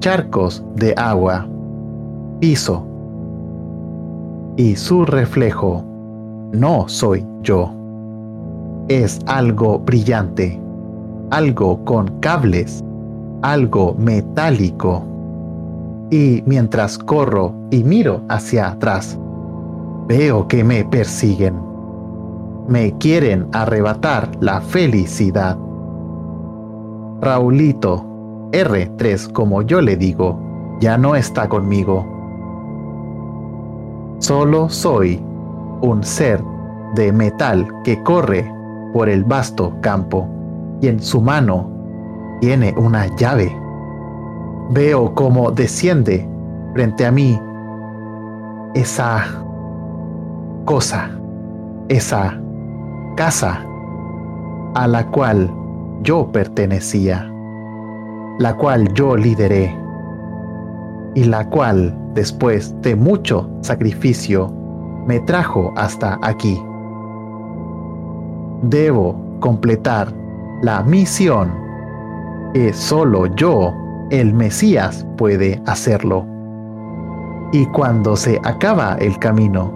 charcos de agua, piso y su reflejo no soy yo. Es algo brillante, algo con cables, algo metálico. Y mientras corro y miro hacia atrás, veo que me persiguen. Me quieren arrebatar la felicidad. Raulito, R3 como yo le digo, ya no está conmigo. Solo soy un ser de metal que corre por el vasto campo y en su mano tiene una llave. Veo cómo desciende frente a mí esa cosa, esa casa a la cual yo pertenecía, la cual yo lideré y la cual después de mucho sacrificio me trajo hasta aquí. Debo completar la misión que solo yo, el Mesías, puede hacerlo. Y cuando se acaba el camino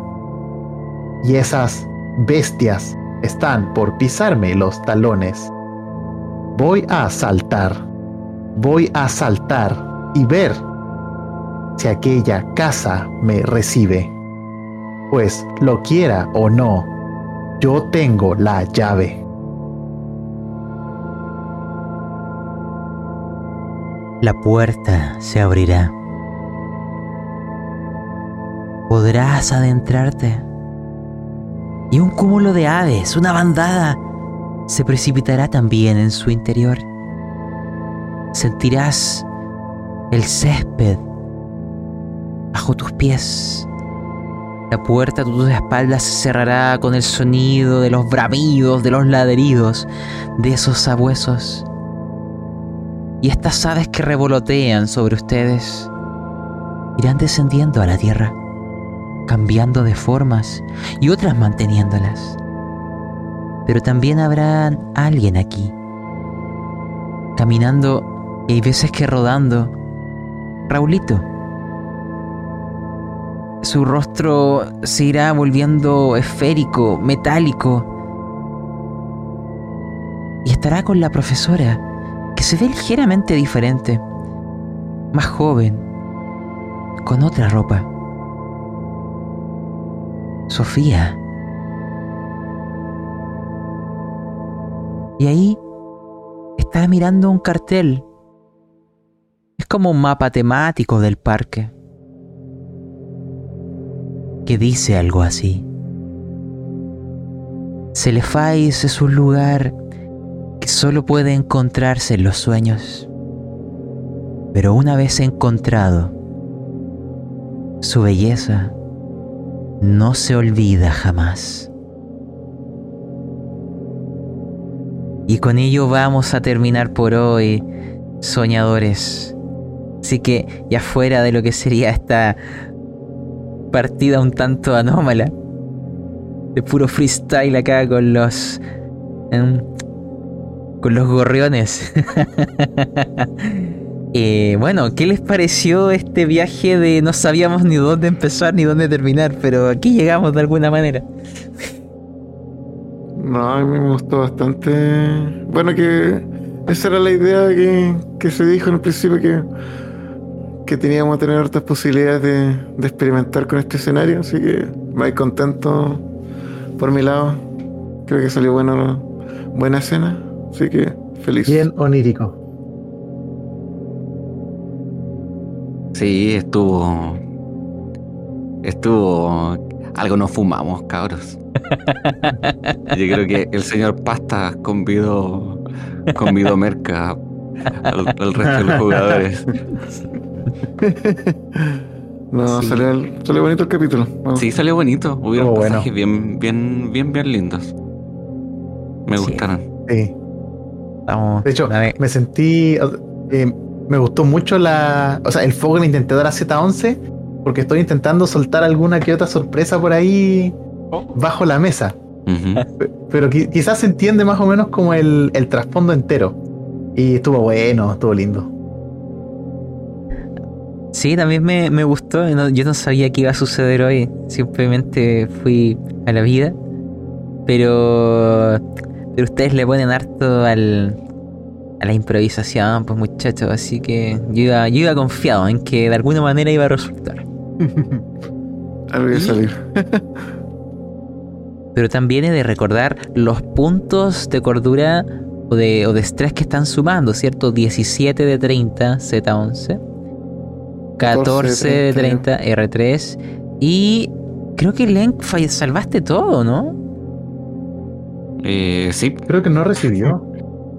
y esas bestias están por pisarme los talones, voy a saltar, voy a saltar y ver si aquella casa me recibe. Pues lo quiera o no, yo tengo la llave. La puerta se abrirá. Podrás adentrarte. Y un cúmulo de aves, una bandada, se precipitará también en su interior. Sentirás el césped bajo tus pies. La puerta a tus espaldas se cerrará con el sonido de los bramidos, de los ladridos de esos sabuesos. Y estas aves que revolotean sobre ustedes irán descendiendo a la tierra, cambiando de formas y otras manteniéndolas. Pero también habrá alguien aquí, caminando y hay veces que rodando. Raulito, su rostro se irá volviendo esférico, metálico. Y estará con la profesora, que se ve ligeramente diferente, más joven, con otra ropa. Sofía. Y ahí está mirando un cartel. Es como un mapa temático del parque que dice algo así. Celefais es un lugar que solo puede encontrarse en los sueños. Pero una vez encontrado, su belleza no se olvida jamás. Y con ello vamos a terminar por hoy, soñadores. Así que ya fuera de lo que sería esta partida un tanto anómala. De puro freestyle acá con los. Em, con los gorriones. *laughs* eh, bueno, ¿qué les pareció este viaje de no sabíamos ni dónde empezar ni dónde terminar? Pero aquí llegamos de alguna manera. No, a mí me gustó bastante. Bueno, que esa era la idea que, que se dijo en el principio que que teníamos a tener otras posibilidades de, experimentar con este escenario, así que muy contento por mi lado. Creo que salió bueno, buena escena, así que feliz. Bien onírico. Sí, estuvo. Estuvo. Algo nos fumamos, cabros. *laughs* Yo creo que el señor Pasta convidó. Convidó Merca al, al resto de los jugadores. *laughs* *laughs* no, salió, salió, bonito el capítulo. Sí, salió bonito. Hubieron pasajes bien, bien, bien, bien lindos. Me gustaron. Sí. de hecho, me sentí. Eh, me gustó mucho la. O sea, el fuego en Intentadora Z11. Porque estoy intentando soltar alguna que otra sorpresa por ahí bajo la mesa. *laughs* Pero quizás se entiende más o menos como el, el trasfondo entero. Y estuvo bueno, estuvo lindo. Sí, también me, me gustó. yo no sabía qué iba a suceder hoy. Simplemente fui a la vida. Pero, pero ustedes le ponen harto al, a la improvisación, pues muchachos. Así que yo iba, yo iba confiado en que de alguna manera iba a resultar. *laughs* Algo a salir. *laughs* pero también he de recordar los puntos de cordura o de, o de estrés que están sumando, ¿cierto? 17 de 30, Z11 14 de 30. 30 R3. Y creo que Len fall- salvaste todo, ¿no? Eh, sí, Creo que no recibió.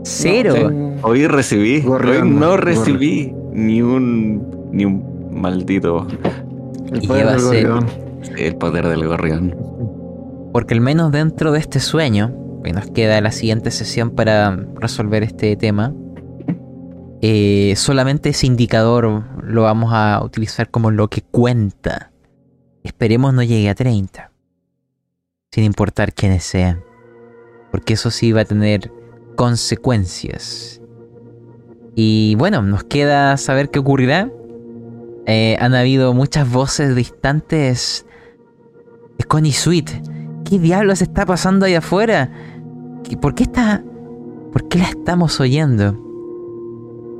Cero. Sí. hoy recibí. Hoy no recibí ni un. ni un maldito. El Y poder del gorrión. El poder del gorrión. Porque al menos dentro de este sueño, que nos queda la siguiente sesión para resolver este tema, eh, solamente ese indicador lo vamos a utilizar como lo que cuenta. Esperemos no llegue a 30. Sin importar quiénes sean. Porque eso sí va a tener consecuencias. Y bueno, nos queda saber qué ocurrirá. Eh, han habido muchas voces distantes de Connie Sweet. ¿Qué diablos está pasando ahí afuera? ¿Qué- ¿Por qué está.? ¿Por qué la estamos oyendo?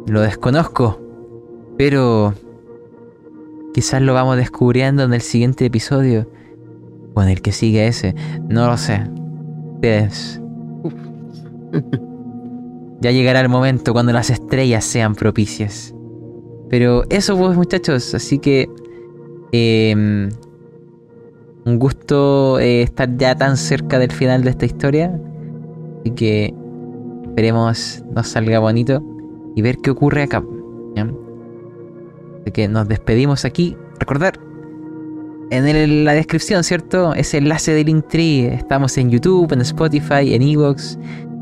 Lo desconozco. Pero. Quizás lo vamos descubriendo en el siguiente episodio. O en el que sigue ese. No lo sé. Ustedes. Ya llegará el momento cuando las estrellas sean propicias. Pero eso pues muchachos. Así que. em, un gusto eh, estar ya tan cerca del final de esta historia. Así que esperemos nos salga bonito y ver qué ocurre acá. ¿ya? Así que nos despedimos aquí. Recordar en el- la descripción, ¿cierto? Ese enlace de Linktree. Estamos en YouTube, en Spotify, en Evox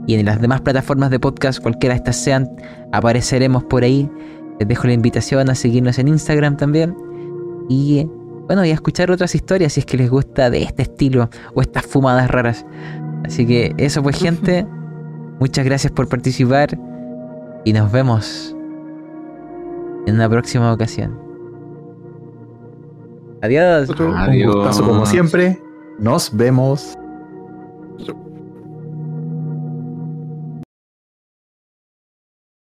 y en las demás plataformas de podcast, cualquiera de estas sean, apareceremos por ahí. Les dejo la invitación a seguirnos en Instagram también. Y bueno, y a escuchar otras historias si es que les gusta de este estilo o estas fumadas raras. Así que eso pues *laughs* gente, muchas gracias por participar y nos vemos en una próxima ocasión. Adiós. Un gustazo como siempre. Nos vemos.